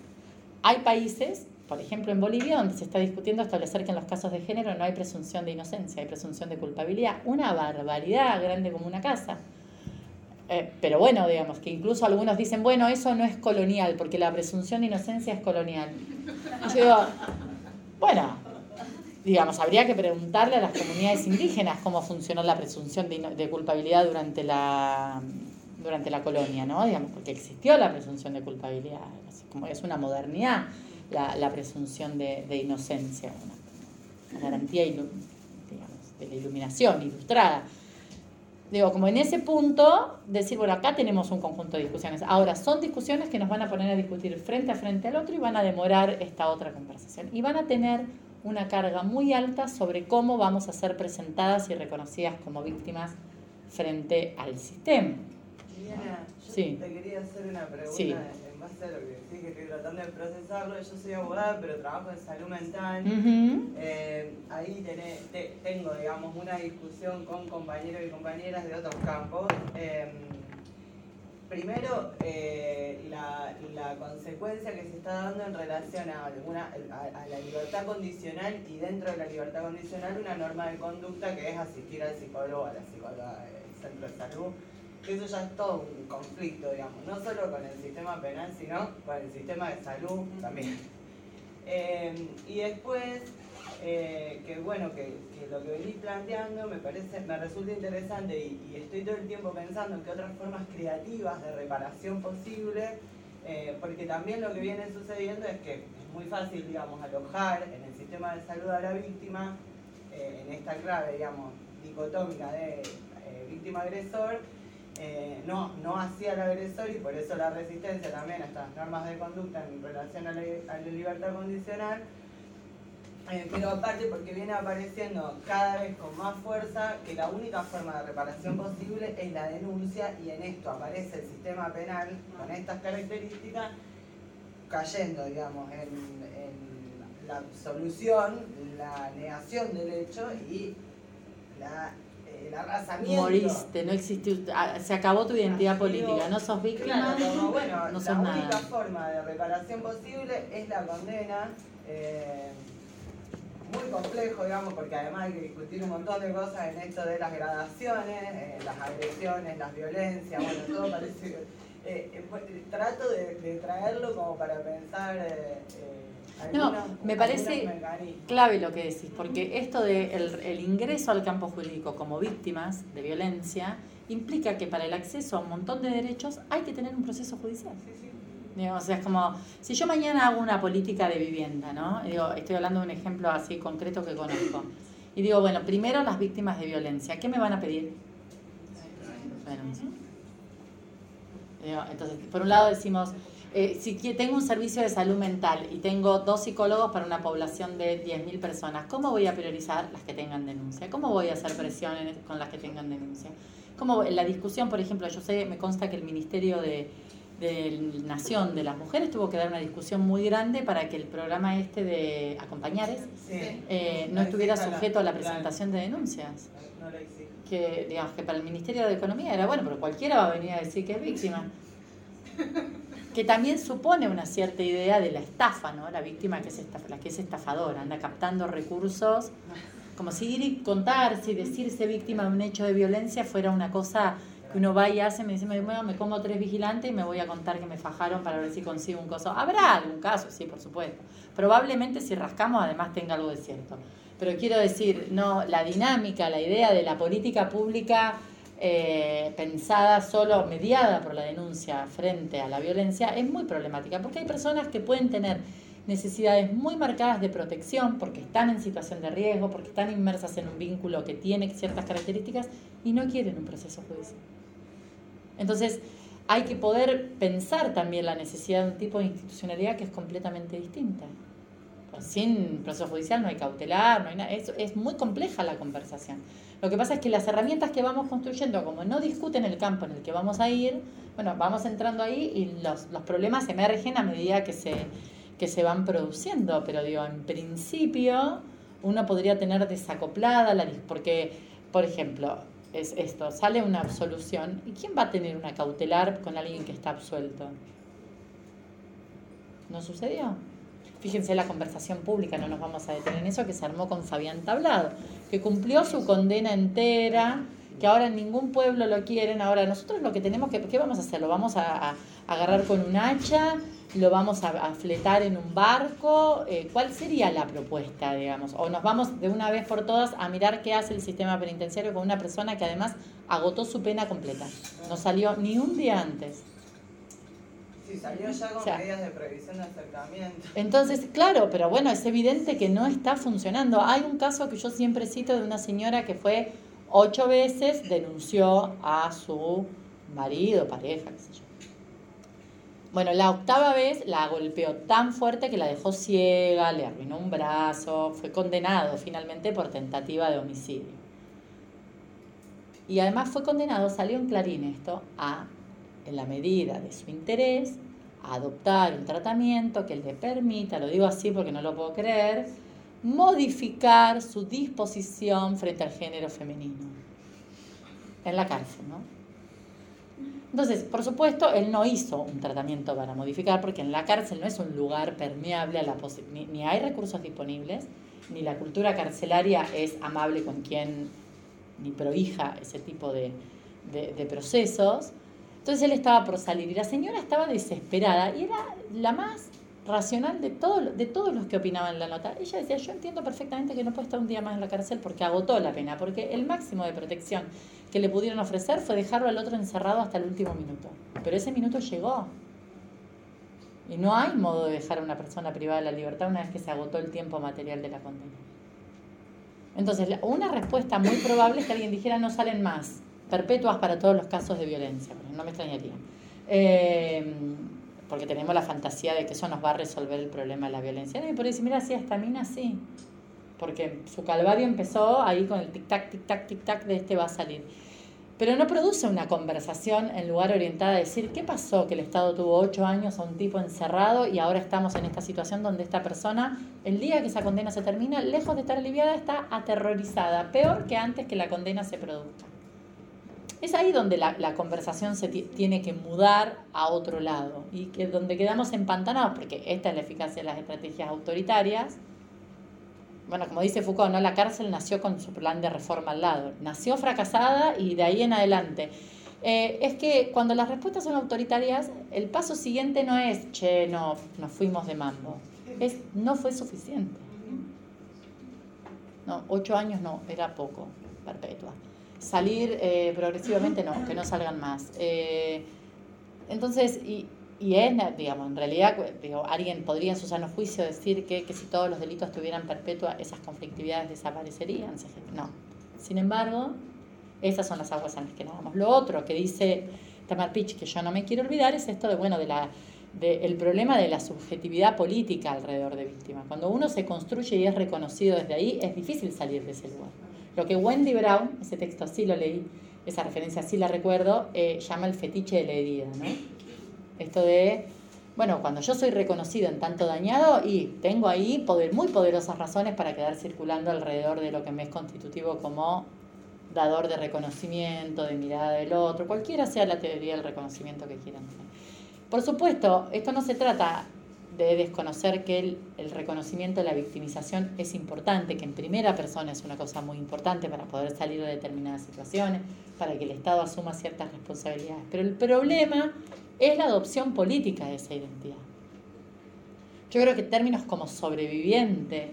Hay países, por ejemplo en Bolivia, donde se está discutiendo establecer que en los casos de género no hay presunción de inocencia, hay presunción de culpabilidad. Una barbaridad grande como una casa. Eh, pero bueno, digamos que incluso algunos dicen, bueno, eso no es colonial, porque la presunción de inocencia es colonial. yo digo, bueno, digamos, habría que preguntarle a las comunidades indígenas cómo funcionó la presunción de, culpabilidad durante la, durante la colonia, ¿no? Digamos, porque existió la presunción de culpabilidad, como es una modernidad la, presunción de, inocencia, una, garantía digamos, de la iluminación ilustrada. Digo, como en ese punto, decir, bueno, acá tenemos un conjunto de discusiones. Ahora, son discusiones que nos van a poner a discutir frente a frente al otro y van a demorar esta otra conversación. Y van a tener una carga muy alta sobre cómo vamos a ser presentadas y reconocidas como víctimas frente al sistema. sí. te quería hacer una pregunta lo que sí, que estoy tratando de procesarlo. Yo soy abogada, pero trabajo en salud mental. Eh, ahí tengo, digamos, una discusión con compañeros y compañeras de otros campos. Em, primero, eh, la, consecuencia que se está dando en relación a, a, la libertad condicional y dentro de la libertad condicional una norma de conducta que es asistir al psicólogo, a la psicóloga del centro de salud eso ya es todo un conflicto, digamos, no solo con el sistema penal, sino con el sistema de salud también. Eh, y después, eh, que bueno, que, lo que venís planteando me parece, me resulta interesante y, estoy todo el tiempo pensando en qué otras formas creativas de reparación posible, eh, porque también lo que viene sucediendo es que es muy fácil, digamos, alojar en el sistema de salud a la víctima, en esta clave, digamos, dicotómica de víctima-agresor, eh, no, no hacía el agresor y por eso la resistencia también a estas normas de conducta en relación a la, libertad condicional. Eh, pero aparte porque viene apareciendo cada vez con más fuerza que la única forma de reparación posible es la denuncia y en esto aparece el sistema penal con estas características cayendo, digamos, en, la solución, la negación del hecho y la arrasamiento. Moriste, no existe, ah, se acabó tu identidad política, no sos víctima, bueno, no sos la única forma de reparación posible es la condena. Eh, muy complejo, digamos, porque además hay que discutir un montón de cosas en esto de las gradaciones, eh, las agresiones, las violencias, bueno, todo parece... Eh, pues, trato de, de, traerlo como para pensar no, me parece clave lo que decís, porque esto de el, ingreso al campo jurídico como víctimas de violencia implica que para el acceso a un montón de derechos hay que tener un proceso judicial. o sea, es como, si yo mañana hago una política de vivienda, ¿no? digo, estoy hablando de un ejemplo así concreto que conozco. Y digo, bueno, primero las víctimas de violencia, ¿qué me van a pedir? Entonces, por un lado decimos, eh, si tengo un servicio de salud mental y tengo dos psicólogos para una población de 10.000 personas, ¿cómo voy a priorizar las que tengan denuncia? ¿Cómo voy a hacer presión con las que tengan denuncia? ¿Cómo, en la discusión, por ejemplo, yo sé, me consta que el Ministerio de, Nación de las Mujeres tuvo que dar una discusión muy grande para que el programa este de acompañares eh, no estuviera sujeto a la presentación de denuncias. que, digamos, que para el Ministerio de Economía era bueno, pero cualquiera va a venir a decir que es víctima. que también supone una cierta idea de la estafa, ¿no? La víctima que es que es estafadora, anda captando recursos, como si ir y contarse y decirse víctima de un hecho de violencia fuera una cosa que uno va y hace, me dice, bueno, me como tres vigilantes y me voy a contar que me fajaron para ver si consigo un coso. Habrá algún caso, sí, por supuesto. Probablemente si rascamos además tenga algo de cierto. Pero quiero decir, no, la dinámica, la idea de la política pública eh, pensada solo, mediada por la denuncia frente a la violencia, es muy problemática, porque hay personas que pueden tener necesidades muy marcadas de protección porque están en situación de riesgo, porque están inmersas en un vínculo que tiene ciertas características y no quieren un proceso judicial. Entonces, hay que poder pensar también la necesidad de un tipo de institucionalidad que es completamente distinta. Sin proceso judicial no hay cautelar, no hay nada. Es, es muy compleja la conversación. Lo que pasa es que las herramientas que vamos construyendo, como no discuten el campo en el que vamos a ir, bueno, vamos entrando ahí y los, los problemas emergen a medida que se, que se van produciendo. Pero digo, en principio uno podría tener desacoplada la porque, por ejemplo, es esto, sale una absolución, ¿y quién va a tener una cautelar con alguien que está absuelto? ¿No sucedió? Fíjense la conversación pública, no nos vamos a detener en eso, que se armó con Fabián Tablado, que cumplió su condena entera, que ahora en ningún pueblo lo quieren, ahora nosotros lo que tenemos que, ¿qué vamos a hacer? ¿Lo vamos a, agarrar con un hacha? ¿Lo vamos a, fletar en un barco? Eh, ¿Cuál sería la propuesta, digamos? O nos vamos de una vez por todas a mirar qué hace el sistema penitenciario con una persona que además agotó su pena completa. No salió ni un día antes. Sí, salió ya con medidas de previsión de acercamiento. Entonces, claro, pero bueno, es evidente que no está funcionando. Hay un caso que yo siempre cito de una señora que fue ocho veces, denunció a su marido, pareja, qué sé yo. Bueno, la octava vez la golpeó tan fuerte que la dejó ciega, le arruinó un brazo, fue condenado finalmente por tentativa de homicidio. Y además fue condenado, salió en clarín esto, a en la medida de su interés, adoptar un tratamiento que le permita, lo digo así porque no lo puedo creer, modificar su disposición frente al género femenino en la cárcel, ¿no? Entonces, por supuesto, él no hizo un tratamiento para modificar, porque en la cárcel no es un lugar permeable a la ni, ni hay recursos disponibles, ni la cultura carcelaria es amable con quien ni prohija ese tipo de, de procesos. Entonces él estaba por salir y la señora estaba desesperada y era la más racional de, todo, de todos los que opinaban la nota. Ella decía, yo entiendo perfectamente que no puede estar un día más en la cárcel porque agotó la pena, porque el máximo de protección que le pudieron ofrecer fue dejarlo al otro encerrado hasta el último minuto. Pero ese minuto llegó. Y no hay modo de dejar a una persona privada de la libertad una vez que se agotó el tiempo material de la condena. Entonces, una respuesta muy probable es que alguien dijera no salen más perpetuas para todos los casos de violencia, no me extrañaría. Eh, porque tenemos la fantasía de que eso nos va a resolver el problema de la violencia. Y por decir, mira, sí, esta mina sí. Porque su calvario empezó ahí con el tic-tac, tic-tac, tic-tac de este va a salir. Pero no produce una conversación en lugar orientada a decir, ¿qué pasó que el Estado tuvo ocho años a un tipo encerrado y ahora estamos en esta situación donde esta persona, el día que esa condena se termina, lejos de estar aliviada, está aterrorizada, peor que antes que la condena se produzca? Es ahí donde la, conversación se tiene que mudar a otro lado y que donde quedamos empantanados, porque esta es la eficacia de las estrategias autoritarias. Bueno, como dice Foucault, ¿no? la cárcel nació con su plan de reforma al lado. Nació fracasada y de ahí en adelante. Eh, es que cuando las respuestas son autoritarias, el paso siguiente no es, che, no, nos fuimos de mambo. Es, no fue suficiente. No, ocho años no, era poco, perpetua salir eh, progresivamente, no, que no salgan más. Eh, entonces, y, y, es, digamos, en realidad, digo, alguien podría en su sano juicio decir que, que si todos los delitos tuvieran perpetua, esas conflictividades desaparecerían. No. Sin embargo, esas son las aguas en las que nadamos. Lo otro que dice Tamar Pitch, que yo no me quiero olvidar, es esto de, bueno, de la de problema de la subjetividad política alrededor de víctimas. Cuando uno se construye y es reconocido desde ahí, es difícil salir de ese lugar. Lo que Wendy Brown, ese texto así lo leí, esa referencia así la recuerdo, eh, llama el fetiche de la herida, ¿no? Esto de, bueno, cuando yo soy reconocido en tanto dañado y tengo ahí poder, muy poderosas razones para quedar circulando alrededor de lo que me es constitutivo como dador de reconocimiento, de mirada del otro, cualquiera sea la teoría del reconocimiento que quieran. Por supuesto, esto no se trata de desconocer que el, el, reconocimiento de la victimización es importante, que en primera persona es una cosa muy importante para poder salir de determinadas situaciones, para que el Estado asuma ciertas responsabilidades. Pero el problema es la adopción política de esa identidad. Yo creo que términos como sobreviviente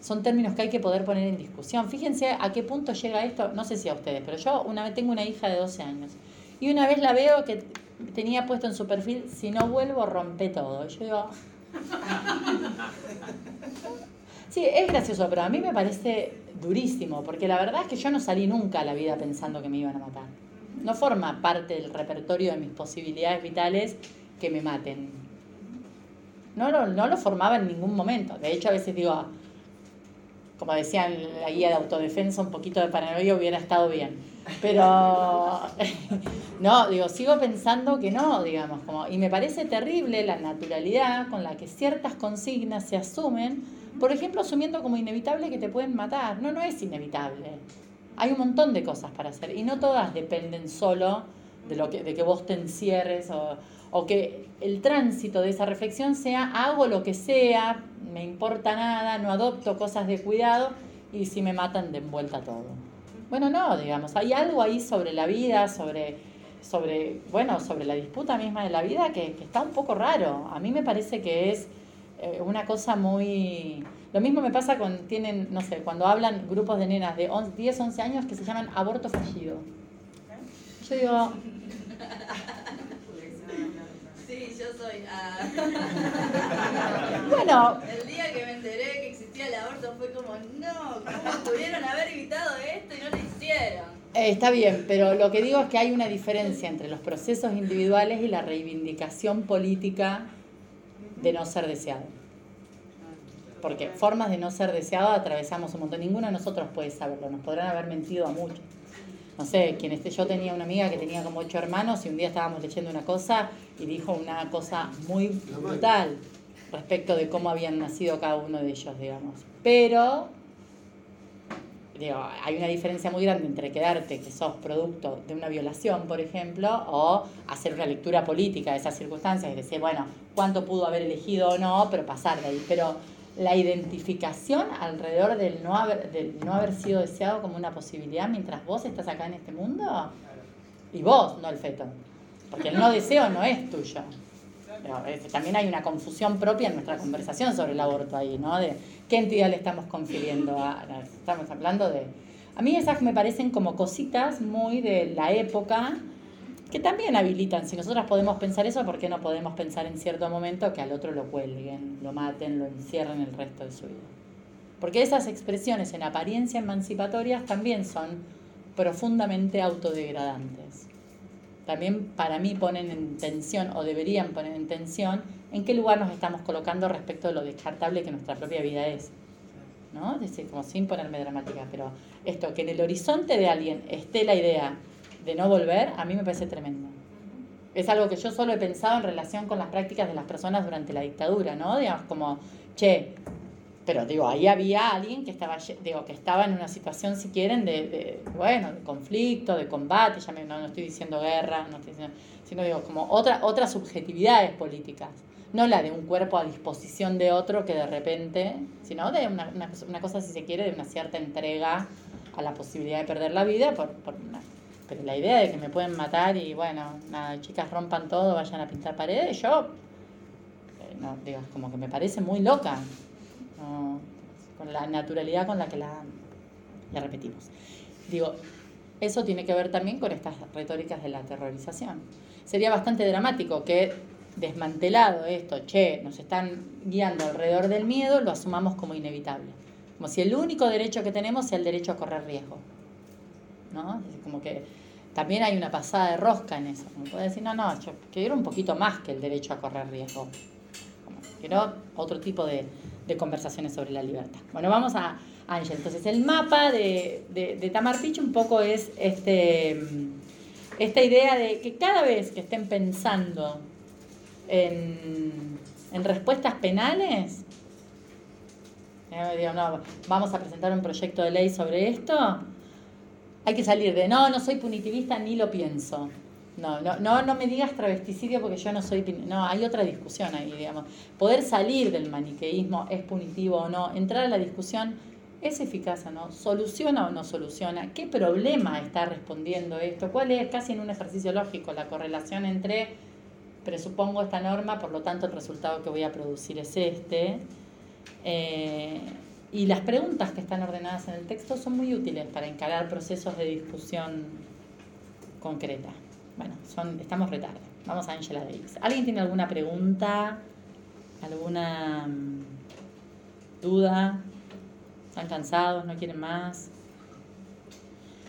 son términos que hay que poder poner en discusión. Fíjense a qué punto llega esto, no sé si a ustedes, pero yo una vez tengo una hija de 12 años y una vez la veo que tenía puesto en su perfil, si no vuelvo, rompe todo. yo digo... Sí, es gracioso, pero a mí me parece durísimo, porque la verdad es que yo no salí nunca a la vida pensando que me iban a matar. No forma parte del repertorio de mis posibilidades vitales que me maten. no, lo, no lo formaba en ningún momento. De hecho, a veces digo, como decían la guía de autodefensa, un poquito de paranoia hubiera estado bien. Pero, no, digo, sigo pensando que no, digamos, como, y me parece terrible la naturalidad con la que ciertas consignas se asumen, por ejemplo, asumiendo como inevitable que te pueden matar. No, no es inevitable. Hay un montón de cosas para hacer y no todas dependen solo de, lo que, de que vos te encierres o, o que el tránsito de esa reflexión sea hago lo que sea, me importa nada, no adopto cosas de cuidado y si me matan de envuelta todo. Bueno, no, digamos, hay algo ahí sobre la vida, sobre, sobre, bueno, sobre la disputa misma de la vida que, está un poco raro. A mí me parece que es eh, una cosa muy... Lo mismo me pasa con, tienen, no sé, cuando hablan grupos de nenas de 10, 11 años que se llaman aborto fallido. Yo digo, yo soy. Ah. bueno. El día que me enteré que existía el aborto fue como, no, ¿cómo pudieron haber evitado hicieron? Eh, está bien, pero lo que digo es que hay una diferencia entre los procesos individuales y la reivindicación política de no ser deseado. Porque formas de no ser deseado atravesamos un montón. Ninguno de nosotros puede saberlo. Nos podrán haber mentido a muchos no sé, quien esté, yo tenía una amiga que tenía como ocho hermanos y un día estábamos leyendo una cosa y dijo una cosa muy brutal respecto de cómo habían nacido cada uno de ellos, digamos. Pero, digo, hay una diferencia muy grande entre quedarte que sos producto de una violación, por ejemplo, o hacer una lectura política de esas circunstancias y decir, bueno, cuánto pudo haber elegido o no, pero pasar de ahí. Pero la identificación alrededor del no, haber, del no haber sido deseado como una posibilidad mientras vos estás acá en este mundo y vos, no el feto. Porque el no deseo no es tuyo. También hay una confusión propia en nuestra conversación sobre el aborto ahí, ¿no? De qué entidad le estamos confiriendo a. Estamos hablando de. A mí esas me parecen como cositas muy de la época que también habilitan. Si nosotras podemos pensar eso, ¿por qué no podemos pensar en cierto momento que al otro lo cuelguen, lo maten, lo encierren el resto de su vida? Porque esas expresiones en apariencia emancipatorias también son profundamente autodegradantes. También para mí ponen en tensión, o deberían poner en tensión, en qué lugar nos estamos colocando respecto de lo descartable que nuestra propia vida es. ¿No? Es decir, como sin ponerme dramática, pero esto, que en el horizonte de alguien esté la idea de no volver, a mí me parece tremendo. Es algo que yo solo he pensado en relación con las prácticas de las personas durante la dictadura, ¿no? Digamos, como, che, pero digo, ahí había alguien que estaba, digo, que estaba en una situación, si quieren, de, bueno, de conflicto, de combate, ya no, estoy diciendo guerra, no estoy diciendo, sino digo, como otra, otras subjetividades políticas, no la de un cuerpo a disposición de otro que de repente, sino de una, una, cosa, si se quiere, de una cierta entrega a la posibilidad de perder la vida por una pero la idea de que me pueden matar y bueno, nada, chicas rompan todo, vayan a pintar paredes, yo, eh, no, digo, como que me parece muy loca, con la naturalidad con la que la, la repetimos. Digo, eso tiene que ver también con estas retóricas de la terrorización. Sería bastante dramático que desmantelado esto, che, nos están guiando alrededor del miedo, lo asumamos como inevitable. Como si el único derecho que tenemos sea el derecho a correr riesgo. ¿No? Como que también hay una pasada de rosca en eso. Como puede decir, no, no, yo quiero un poquito más que el derecho a correr riesgo. quiero otro tipo de, conversaciones sobre la libertad. Bueno, vamos a Ángel. Entonces, el mapa de, de, Tamar Pich un poco es este, esta idea de que cada vez que estén pensando en, respuestas penales, eh, vamos a presentar un proyecto de ley sobre esto, hay que salir de, no, no soy punitivista ni lo pienso. No, no, no, no me digas travesticidio porque yo no soy... No, hay otra discusión ahí, digamos. Poder salir del maniqueísmo, es punitivo o no, entrar a la discusión, ¿es eficaz o no? ¿Soluciona o no soluciona? ¿Qué problema está respondiendo esto? ¿Cuál es, casi en un ejercicio lógico, la correlación entre presupongo esta norma, por lo tanto el resultado que voy a producir es este? Eh, y las preguntas que están ordenadas en el texto son muy útiles para encarar procesos de discusión concreta. Bueno, son, estamos retarde. Vamos a Angela Davis. ¿Alguien tiene alguna pregunta? ¿Alguna mm, duda? ¿Están cansados? ¿No quieren más?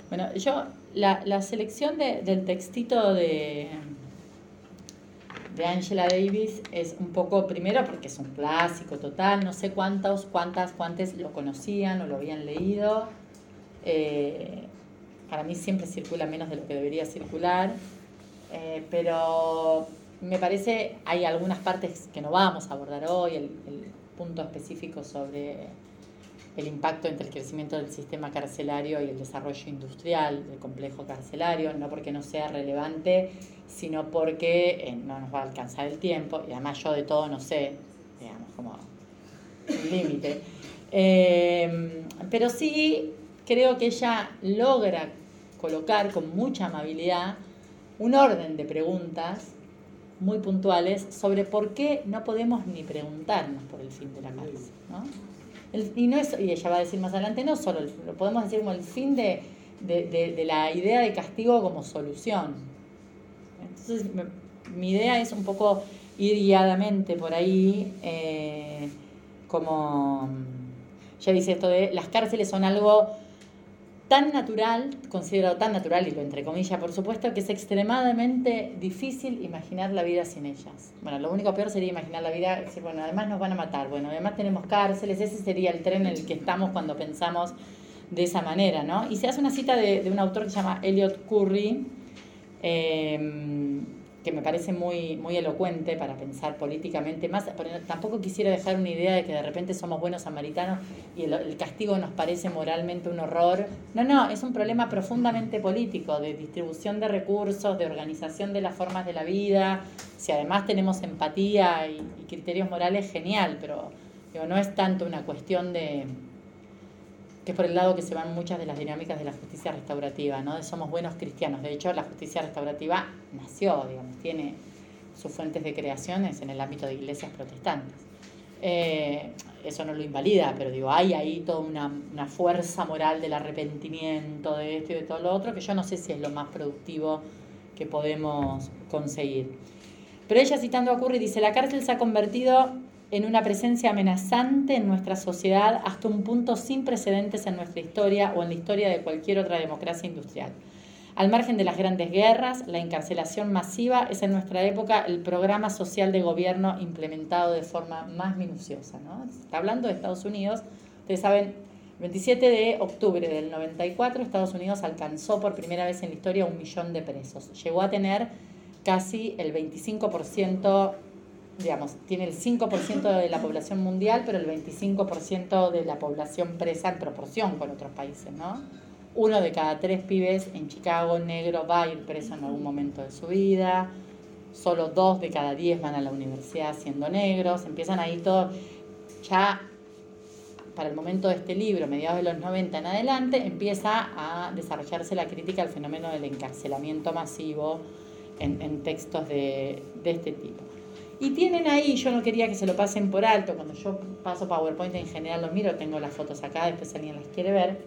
Bueno, yo, la, la selección de, del textito de, de Angela Davis es un poco, primero porque es un clásico total, no sé cuántos, cuántas, cuántos lo conocían o lo habían leído. Eh, para mí siempre circula menos de lo que debería circular, eh, pero me parece hay algunas partes que no vamos a abordar hoy, el, punto específico sobre el impacto entre el crecimiento del sistema carcelario y el desarrollo industrial del complejo carcelario, no porque no sea relevante, sino porque eh, no nos va a alcanzar el tiempo, y además yo de todo no sé, digamos, como un límite. Eh, pero sí creo que ella logra colocar con mucha amabilidad un orden de preguntas muy puntuales sobre por qué no podemos ni preguntarnos por el fin de la cárcel. ¿no? y, no es, y ella va a decir más adelante, no solo, lo podemos decir como el fin de, la idea de castigo como solución. Entonces, mi idea es un poco ir guiadamente por ahí, eh, como, ya dice esto de, las cárceles son algo tan natural, considerado tan natural, y lo entre comillas por supuesto, que es extremadamente difícil imaginar la vida sin ellas. Bueno, lo único peor sería imaginar la vida, decir, bueno, además nos van a matar, bueno, además tenemos cárceles, ese sería el tren en el que estamos cuando pensamos de esa manera, ¿no? Y se hace una cita de, un autor que se llama Elliot Curry, eh, que me parece muy, muy elocuente para pensar políticamente más. Tampoco quisiera dejar una idea de que de repente somos buenos samaritanos y el, castigo nos parece moralmente un horror. No, no, es un problema profundamente político, de distribución de recursos, de organización de las formas de la vida. Si además tenemos empatía y, criterios morales, genial, pero digo, no es tanto una cuestión de que es por el lado que se van muchas de las dinámicas de la justicia restaurativa, ¿no? Somos buenos cristianos. De hecho, la justicia restaurativa nació, digamos, tiene sus fuentes de creaciones en el ámbito de iglesias protestantes. Eh, eso no lo invalida, pero digo, hay ahí toda una, una, fuerza moral del arrepentimiento, de esto y de todo lo otro, que yo no sé si es lo más productivo que podemos conseguir. Pero ella citando a Curry dice, la cárcel se ha convertido en una presencia amenazante en nuestra sociedad hasta un punto sin precedentes en nuestra historia o en la historia de cualquier otra democracia industrial. Al margen de las grandes guerras, la encarcelación masiva es en nuestra época el programa social de gobierno implementado de forma más minuciosa. ¿no? Está hablando de Estados Unidos. Ustedes saben, el 27 de octubre del 94 Estados Unidos alcanzó por primera vez en la historia un millón de presos. Llegó a tener casi el 25% digamos, tiene el 5% de la población mundial, pero el 25% de la población presa en proporción con otros países, ¿no? Uno de cada tres pibes en Chicago negro va a ir preso en algún momento de su vida, solo dos de cada diez van a la universidad siendo negros, empiezan ahí todo, ya para el momento de este libro, mediados de los 90 en adelante, empieza a desarrollarse la crítica al fenómeno del encarcelamiento masivo en, textos de este tipo. Y tienen ahí, yo no quería que se lo pasen por alto, cuando yo paso PowerPoint en general lo miro, tengo las fotos acá, después alguien las quiere ver.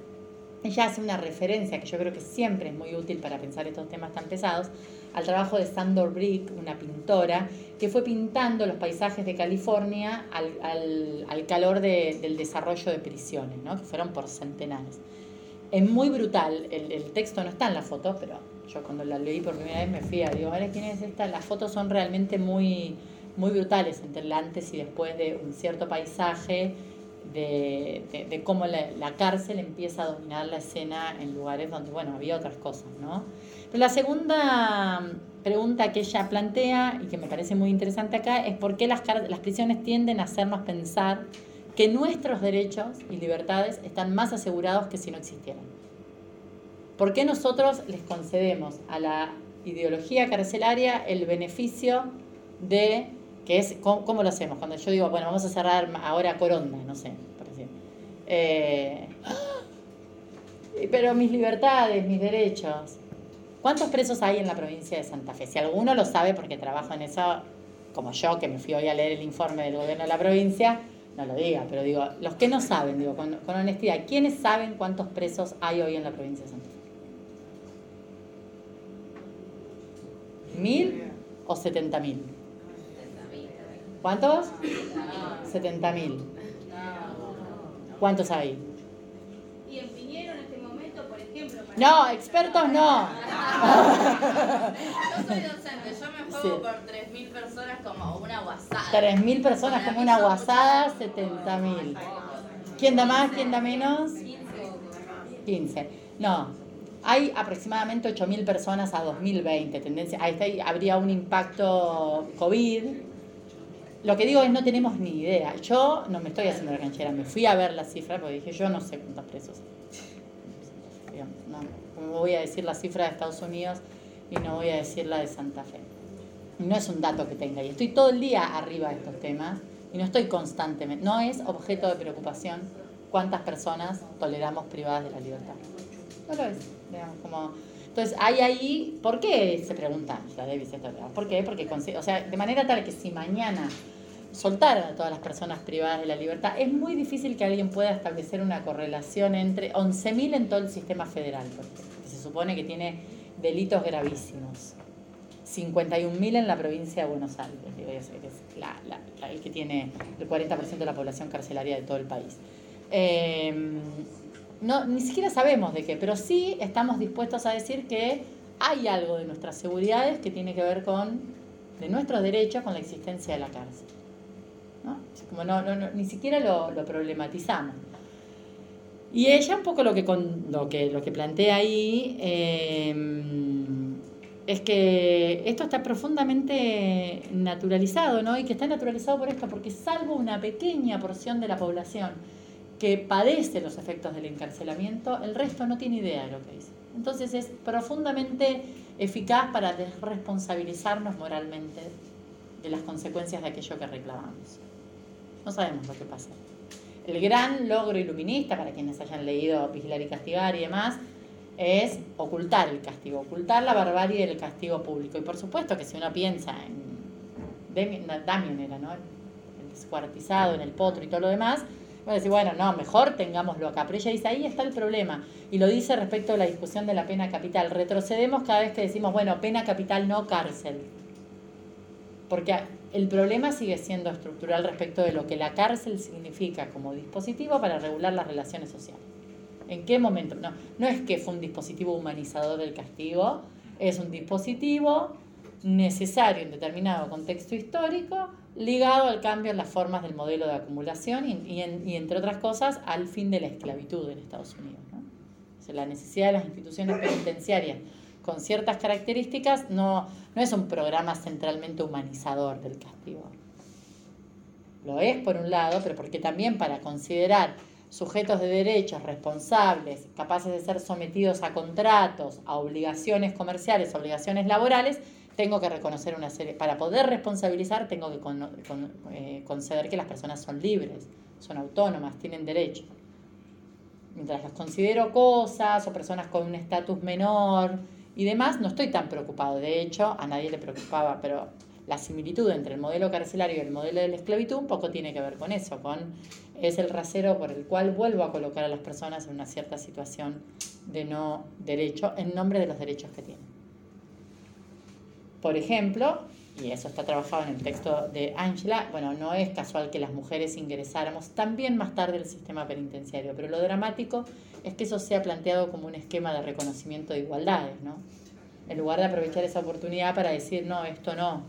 Ella hace una referencia que yo creo que siempre es muy útil para pensar estos temas tan pesados, al trabajo de Sandor Brick, una pintora, que fue pintando los paisajes de California al, al, al calor de, del desarrollo de prisiones, ¿no? que fueron por centenares. Es muy brutal, el, texto no está en la foto, pero yo cuando la leí por primera vez me fui a, digo, ver ¿quién es esta? Las fotos son realmente muy, muy brutales entre el antes y después de un cierto paisaje, de, de, cómo la, la, cárcel empieza a dominar la escena en lugares donde, bueno, había otras cosas, ¿no? Pero la segunda pregunta que ella plantea y que me parece muy interesante acá es por qué las, las prisiones tienden a hacernos pensar que nuestros derechos y libertades están más asegurados que si no existieran. ¿Por qué nosotros les concedemos a la ideología carcelaria el beneficio de que es ¿cómo, lo hacemos. Cuando yo digo, bueno, vamos a cerrar ahora Coronda, no sé, por decir. Eh, pero mis libertades, mis derechos. ¿Cuántos presos hay en la provincia de Santa Fe? Si alguno lo sabe porque trabajo en eso, como yo, que me fui hoy a leer el informe del gobierno de la provincia, no lo diga, pero digo, los que no saben, digo, con, con honestidad, ¿quiénes saben cuántos presos hay hoy en la provincia de Santa Fe? ¿Mil o setenta mil? ¿Cuántos? 70.000. ¿Cuántos hay? Y en Piñero en este momento, por ejemplo. No, expertos no. Yo soy docente, yo me juego por 3.000 personas como una guasada. 3.000 personas como una guasada, 70.000. ¿Quién da más? ¿Quién da menos? 15. No, hay aproximadamente 8.000 personas a 2020, tendencia, ahí habría un impacto COVID. Lo que digo es no tenemos ni idea. Yo no me estoy haciendo la canchera, me fui a ver la cifra porque dije yo no sé cuántos presos. No, voy a decir la cifra de Estados Unidos y no voy a decir la de Santa Fe. No es un dato que tenga y estoy todo el día arriba de estos temas y no estoy constantemente, no es objeto de preocupación cuántas personas toleramos privadas de la libertad. No lo es, digamos, como... Entonces, hay ahí, ¿por qué se pregunta la Davis ¿Por qué? Porque, o sea, de manera tal que si mañana soltaran a todas las personas privadas de la libertad, es muy difícil que alguien pueda establecer una correlación entre 11.000 en todo el sistema federal, que se supone que tiene delitos gravísimos. 51.000 en la provincia de Buenos Aires, digo, que es la, el que tiene el 40% de la población carcelaria de todo el país. Em, no, ni siquiera sabemos de qué, pero sí estamos dispuestos a decir que hay algo de nuestras seguridades que tiene que ver con, de nuestros derechos, con la existencia de la cárcel. ¿No? Como no, no, ni siquiera lo, lo, problematizamos. Y ella un poco lo que, con, lo que, lo que plantea ahí eh, es que esto está profundamente naturalizado, ¿no? Y que está naturalizado por esto, porque salvo una pequeña porción de la población que padece los efectos del encarcelamiento, el resto no tiene idea de lo que dice. Entonces es profundamente eficaz para desresponsabilizarnos moralmente de las consecuencias de aquello que reclamamos. No sabemos lo que pasa. El gran logro iluminista, para quienes hayan leído Vigilar y Castigar y demás, es ocultar el castigo, ocultar la barbarie del castigo público. Y por supuesto que si uno piensa en Damien era, ¿no? El descuartizado, en el potro y todo lo demás, va a decir, bueno, no, mejor tengámoslo acá. Pero ella dice, ahí está el problema. Y lo dice respecto a la discusión de la pena capital. Retrocedemos cada vez que decimos, bueno, pena capital, no cárcel. Porque el problema sigue siendo estructural respecto de lo que la cárcel significa como dispositivo para regular las relaciones sociales. ¿En qué momento? No, no es que fue un dispositivo humanizador del castigo, es un dispositivo necesario en determinado contexto histórico, ligado al cambio en las formas del modelo de acumulación y, entre otras cosas al fin de la esclavitud en Estados Unidos. la necesidad de las instituciones penitenciarias con ciertas características no, no es un programa centralmente humanizador del castigo. Lo es por un lado, pero porque también para considerar sujetos de derechos responsables, capaces de ser sometidos a contratos, a obligaciones comerciales, obligaciones laborales, tengo que reconocer una serie, para poder responsabilizar tengo que eh, conceder que las personas son libres, son autónomas, tienen derecho. Mientras las considero cosas o personas con un estatus menor y demás, no estoy tan preocupado. De hecho, a nadie le preocupaba, pero la similitud entre el modelo carcelario y el modelo de la esclavitud un poco tiene que ver con eso, con es el rasero por el cual vuelvo a colocar a las personas en una cierta situación de no derecho en nombre de los derechos que tienen. Por ejemplo, y eso está trabajado en el texto de Angela, bueno, no es casual que las mujeres ingresáramos también más tarde al sistema penitenciario, pero lo dramático es que eso sea planteado como un esquema de reconocimiento de igualdades, ¿no? En lugar de aprovechar esa oportunidad para decir, no, esto no,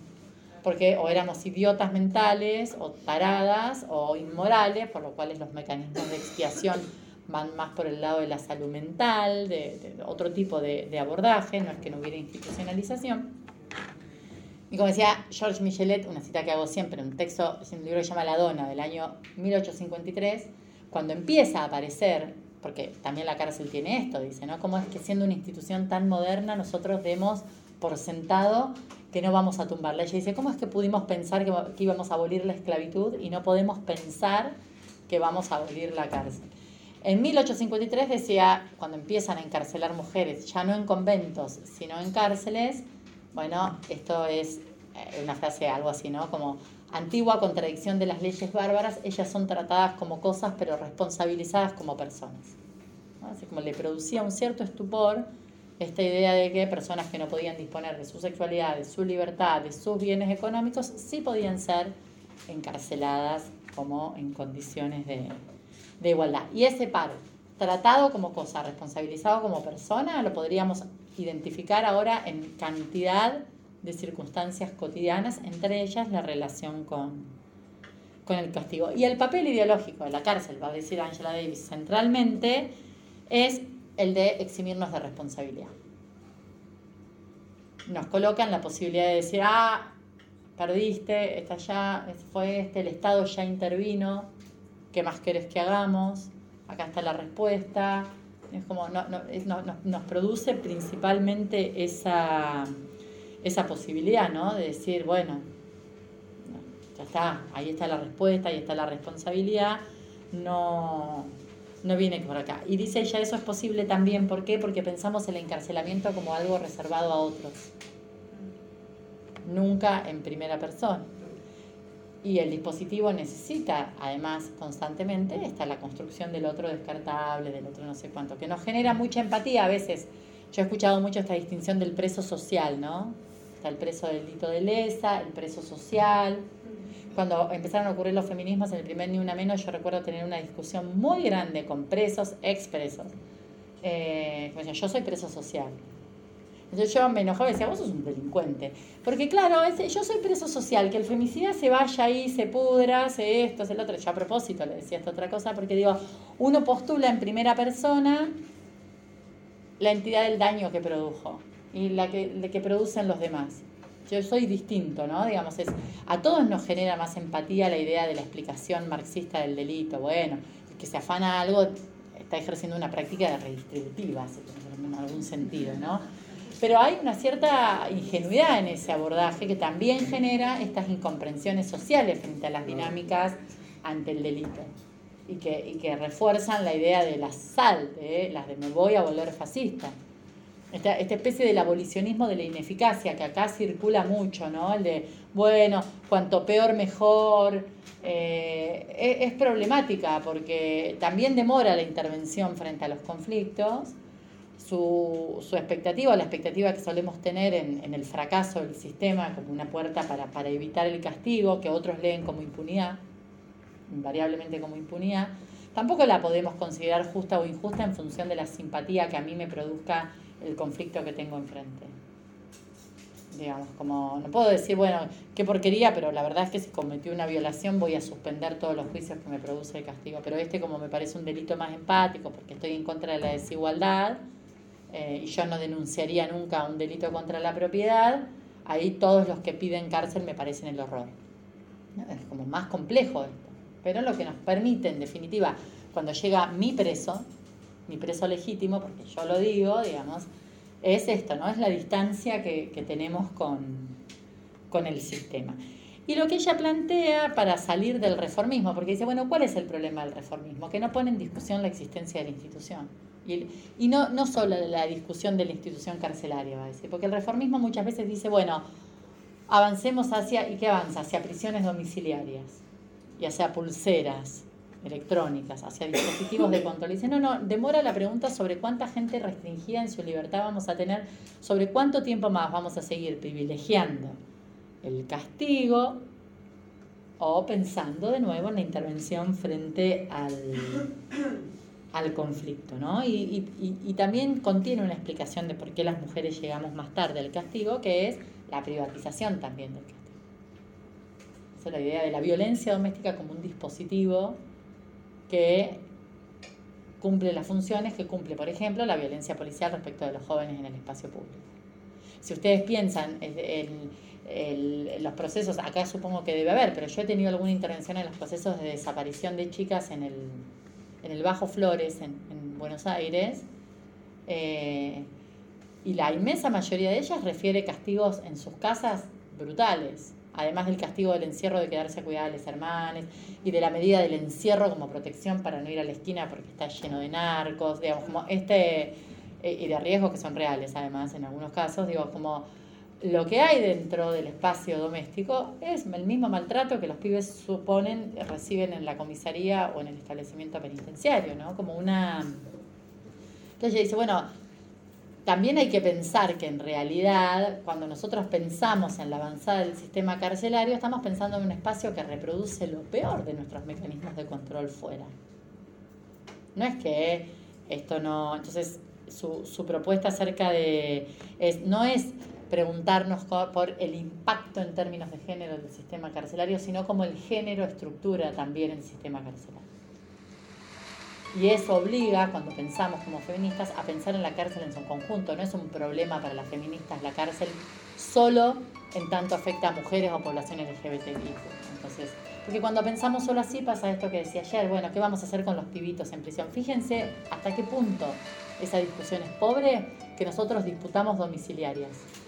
porque o éramos idiotas mentales, o taradas, o inmorales, por lo cual los mecanismos de expiación van más por el lado de la salud mental, de, otro tipo de, de abordaje, no es que no hubiera institucionalización. Y como decía George Michelet, una cita que hago siempre, un texto, un libro que se llama La Dona, del año 1853, cuando empieza a aparecer, porque también la cárcel tiene esto, dice, ¿no? ¿Cómo es que siendo una institución tan moderna nosotros demos por sentado que no vamos a tumbarla? Ella dice, ¿cómo es que pudimos pensar que íbamos a abolir la esclavitud y no podemos pensar que vamos a abolir la cárcel? En 1853 decía, cuando empiezan a encarcelar mujeres, ya no en conventos, sino en cárceles, bueno, esto es eh, una frase algo así, ¿no? Como antigua contradicción de las leyes bárbaras, ellas son tratadas como cosas pero responsabilizadas como personas. Así como le producía un cierto estupor esta idea de que personas que no podían disponer de su sexualidad, de su libertad, de sus bienes económicos, sí podían ser encarceladas como en condiciones de, de igualdad. Y ese paro, tratado como cosa, responsabilizado como persona, lo podríamos identificar ahora en cantidad de circunstancias cotidianas, entre ellas la relación con, con el castigo. Y el papel ideológico de la cárcel, va a decir Angela Davis centralmente, es el de eximirnos de responsabilidad. Nos colocan la posibilidad de decir, ah, perdiste, está ya, fue este, el Estado ya intervino, ¿qué más querés que hagamos? Acá está la respuesta. Es como, no, nos produce principalmente esa, esa posibilidad, ¿no? De decir, bueno, ya está, ahí está la respuesta, ahí está la responsabilidad, no, no viene por acá. Y dice ella, eso es posible también, ¿por qué? Porque pensamos el encarcelamiento como algo reservado a otros nunca en primera persona. Y el dispositivo necesita, además, constantemente, está la construcción del otro descartable, del otro no sé cuánto, que nos genera mucha empatía a veces. Yo he escuchado mucho esta distinción del preso social, ¿no? Está el preso del delito de lesa, el preso social. Cuando empezaron a ocurrir los feminismos en el primer Ni Una Menos, yo recuerdo tener una discusión muy grande con presos, expresos. Eh, yo soy preso social. Entonces yo me enojaba y decía, vos sos un delincuente. Porque claro, yo soy preso social, que el femicida se vaya ahí, se pudra, se esto, se lo otro. Yo a propósito le decía esta otra cosa, porque digo, uno postula en primera persona la entidad del daño que produjo y la que, que producen los demás. Yo soy distinto, ¿no? Digamos, es, a todos nos genera más empatía la idea de la explicación marxista del delito. Bueno, el que se afana algo está ejerciendo una práctica redistributiva, en algún sentido, ¿no? Pero hay una cierta ingenuidad en ese abordaje que también genera estas incomprensiones sociales frente a las dinámicas ante el delito y que, que refuerzan la idea de la sal, de las de me voy a volver fascista. Esta, esta, especie del abolicionismo de la ineficacia que acá circula mucho, ¿no? El de, bueno, cuanto peor mejor, eh, es, es problemática porque también demora la intervención frente a los conflictos su, su expectativa, la expectativa que solemos tener en, el fracaso del sistema como una puerta para, para evitar el castigo, que otros leen como impunidad, invariablemente como impunidad, tampoco la podemos considerar justa o injusta en función de la simpatía que a mí me produzca el conflicto que tengo enfrente. Digamos, como no puedo decir, bueno, qué porquería, pero la verdad es que si cometí una violación voy a suspender todos los juicios que me produce el castigo. Pero este como me parece un delito más empático, porque estoy en contra de la desigualdad, eh, y yo no denunciaría nunca un delito contra la propiedad, ahí todos los que piden cárcel me parecen el horror. Es como más complejo esto. Pero lo que nos permite, en definitiva, cuando llega mi preso, mi preso legítimo, porque yo lo digo, digamos, es esto, ¿no? Es la distancia que, que tenemos con, con el sistema. Y lo que ella plantea para salir del reformismo, porque dice, bueno, ¿cuál es el problema del reformismo? Que no pone en discusión la existencia de la institución. Y, no, no solo la discusión de la institución carcelaria, va a decir, porque el reformismo muchas veces dice, bueno, avancemos hacia, ¿y qué avanza? Hacia prisiones domiciliarias, y hacia pulseras electrónicas, hacia dispositivos de control. Dice, no, no, demora la pregunta sobre cuánta gente restringida en su libertad vamos a tener, sobre cuánto tiempo más vamos a seguir privilegiando el castigo o pensando de nuevo en la intervención frente al al conflicto, ¿no? Y, y, también contiene una explicación de por qué las mujeres llegamos más tarde al castigo, que es la privatización también del castigo. Esa es la idea de la violencia doméstica como un dispositivo que cumple las funciones que cumple, por ejemplo, la violencia policial respecto de los jóvenes en el espacio público. Si ustedes piensan en, los procesos, acá supongo que debe haber, pero yo he tenido alguna intervención en los procesos de desaparición de chicas en el en el Bajo Flores, en, Buenos Aires, eh, y la inmensa mayoría de ellas refiere castigos en sus casas brutales, además del castigo del encierro de quedarse a cuidar a los hermanos y de la medida del encierro como protección para no ir a la esquina porque está lleno de narcos, digamos, como este, eh, y de riesgos que son reales además en algunos casos, digo, como lo que hay dentro del espacio doméstico es el mismo maltrato que los pibes suponen reciben en la comisaría o en el establecimiento penitenciario, ¿no? Como una... Entonces ella dice, bueno, también hay que pensar que en realidad cuando nosotros pensamos en la avanzada del sistema carcelario, estamos pensando en un espacio que reproduce lo peor de nuestros mecanismos de control fuera. No es que esto no... Entonces su, propuesta acerca de... No es preguntarnos por el impacto en términos de género del sistema carcelario, sino como el género estructura también el sistema carcelario. Y eso obliga, cuando pensamos como feministas, a pensar en la cárcel en su conjunto. No es un problema para las feministas la cárcel solo en tanto afecta a mujeres o poblaciones LGBTI. Entonces, porque cuando pensamos solo así pasa esto que decía ayer, bueno, ¿qué vamos a hacer con los pibitos en prisión? Fíjense hasta qué punto esa discusión es pobre que nosotros disputamos domiciliarias.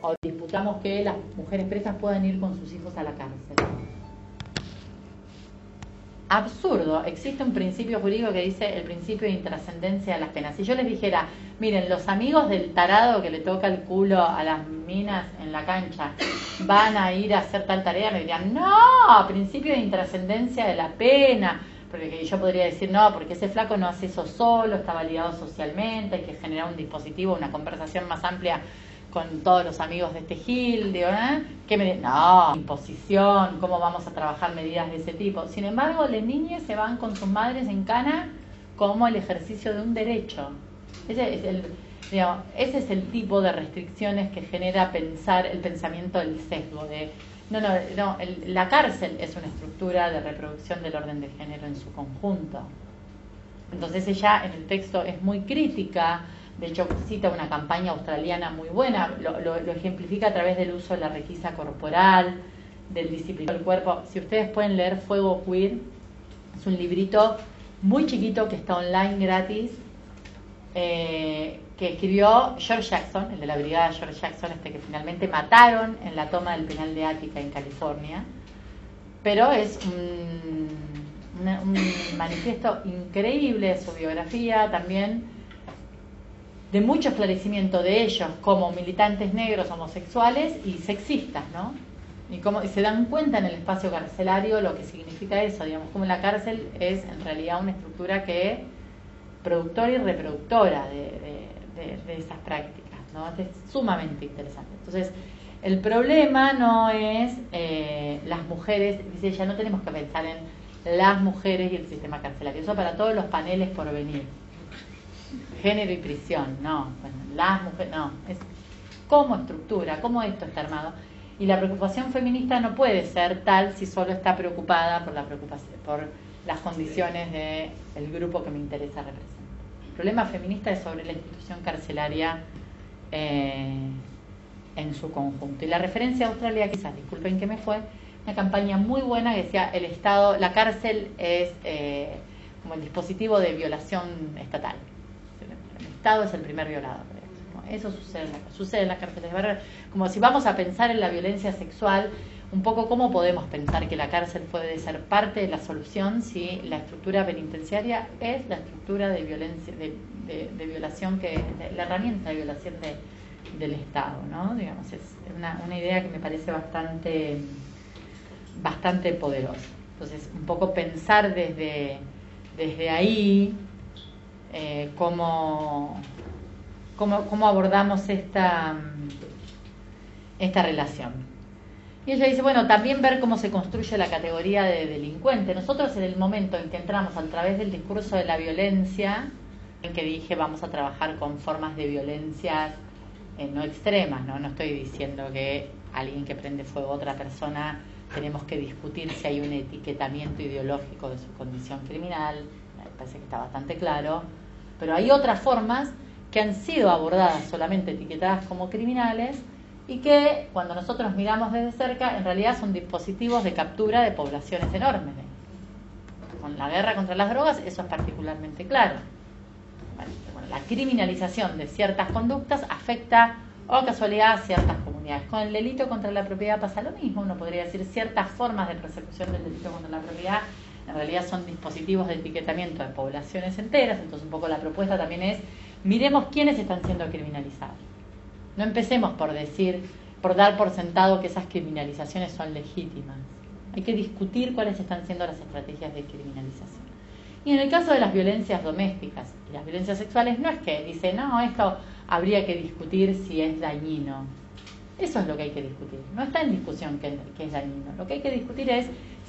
O disputamos que las mujeres presas puedan ir con sus hijos a la cárcel absurdo. Existe un principio jurídico que dice el principio de intrascendencia de las penas. Si yo les dijera, miren, los amigos del tarado que le toca el culo a las minas en la cancha van a ir a hacer tal tarea, me dirían, no, principio de intrascendencia de la pena. Porque yo podría decir, no, porque ese flaco no hace eso solo, está validado socialmente, hay que generar un dispositivo, una conversación más amplia con todos los amigos de este Gil, ¿eh? ¿Qué me No, imposición, ¿cómo vamos a trabajar medidas de ese tipo? Sin embargo, las niñas se van con sus madres en cana como el ejercicio de un derecho. Ese es el, ese es el tipo de restricciones que genera pensar el pensamiento del sesgo de no, no, no la cárcel es una estructura de reproducción del orden de género en su conjunto. Entonces ella en el texto es muy crítica de hecho cita una campaña australiana muy buena, lo, ejemplifica a través del uso de la requisa corporal, del disciplina del cuerpo. Si ustedes pueden leer Fuego Queer, es un librito muy chiquito que está online gratis, eh, que escribió George Jackson, el de la brigada George Jackson, este que finalmente mataron en la toma del penal de Ática en California. Pero es un, un manifiesto increíble de su biografía, también de mucho esclarecimiento de ellos como militantes negros homosexuales y sexistas, ¿no? Y, cómo, se dan cuenta en el espacio carcelario lo que significa eso, digamos, como la cárcel es en realidad una estructura que productora y reproductora de, esas prácticas, ¿no? Es sumamente interesante. Entonces, el problema no es eh, las mujeres, dice ella, no tenemos que pensar en las mujeres y el sistema carcelario, eso para todos los paneles por venir género y prisión, no, bueno, las mujeres, no, es cómo estructura, cómo esto está armado. Y la preocupación feminista no puede ser tal si solo está preocupada por la preocupación, por las condiciones del grupo que me interesa representar. El problema feminista es sobre la institución carcelaria eh, en su conjunto. Y la referencia a Australia, quizás, disculpen que me fue, una campaña muy buena que decía el Estado, la cárcel es eh, como el dispositivo de violación estatal. Estado es el primer violador. Eso sucede en, la, sucede las cárceles. Como si vamos a pensar en la violencia sexual, un poco cómo podemos pensar que la cárcel puede ser parte de la solución si la estructura penitenciaria es la estructura de violencia, de, violación que, la herramienta de violación del Estado, ¿no? Digamos, es una, una idea que me parece bastante, bastante poderosa. Entonces, un poco pensar desde, desde ahí eh, cómo, cómo, abordamos esta, esta relación. Y ella dice, bueno, también ver cómo se construye la categoría de delincuente. Nosotros en el momento en que entramos a través del discurso de la violencia, en que dije vamos a trabajar con formas de violencias eh, no extremas, ¿no? no estoy diciendo que alguien que prende fuego a otra persona tenemos que discutir si hay un etiquetamiento ideológico de su condición criminal, parece que está bastante claro, pero hay otras formas que han sido abordadas solamente etiquetadas como criminales y que cuando nosotros miramos desde cerca en realidad son dispositivos de captura de poblaciones enormes. Con la guerra contra las drogas eso es particularmente claro. la criminalización de ciertas conductas afecta o casualidad a ciertas comunidades. Con el delito contra la propiedad pasa lo mismo, uno podría decir ciertas formas de persecución del delito contra la propiedad en realidad son dispositivos de etiquetamiento de poblaciones enteras, entonces un poco la propuesta también es, miremos quiénes están siendo criminalizados. No empecemos por decir, por dar por sentado que esas criminalizaciones son legítimas. Hay que discutir cuáles están siendo las estrategias de criminalización. Y en el caso de las violencias domésticas y las violencias sexuales, no es que dice, no, esto habría que discutir si es dañino. Eso es lo que hay que discutir. No está en discusión que, es dañino. Lo que hay que discutir es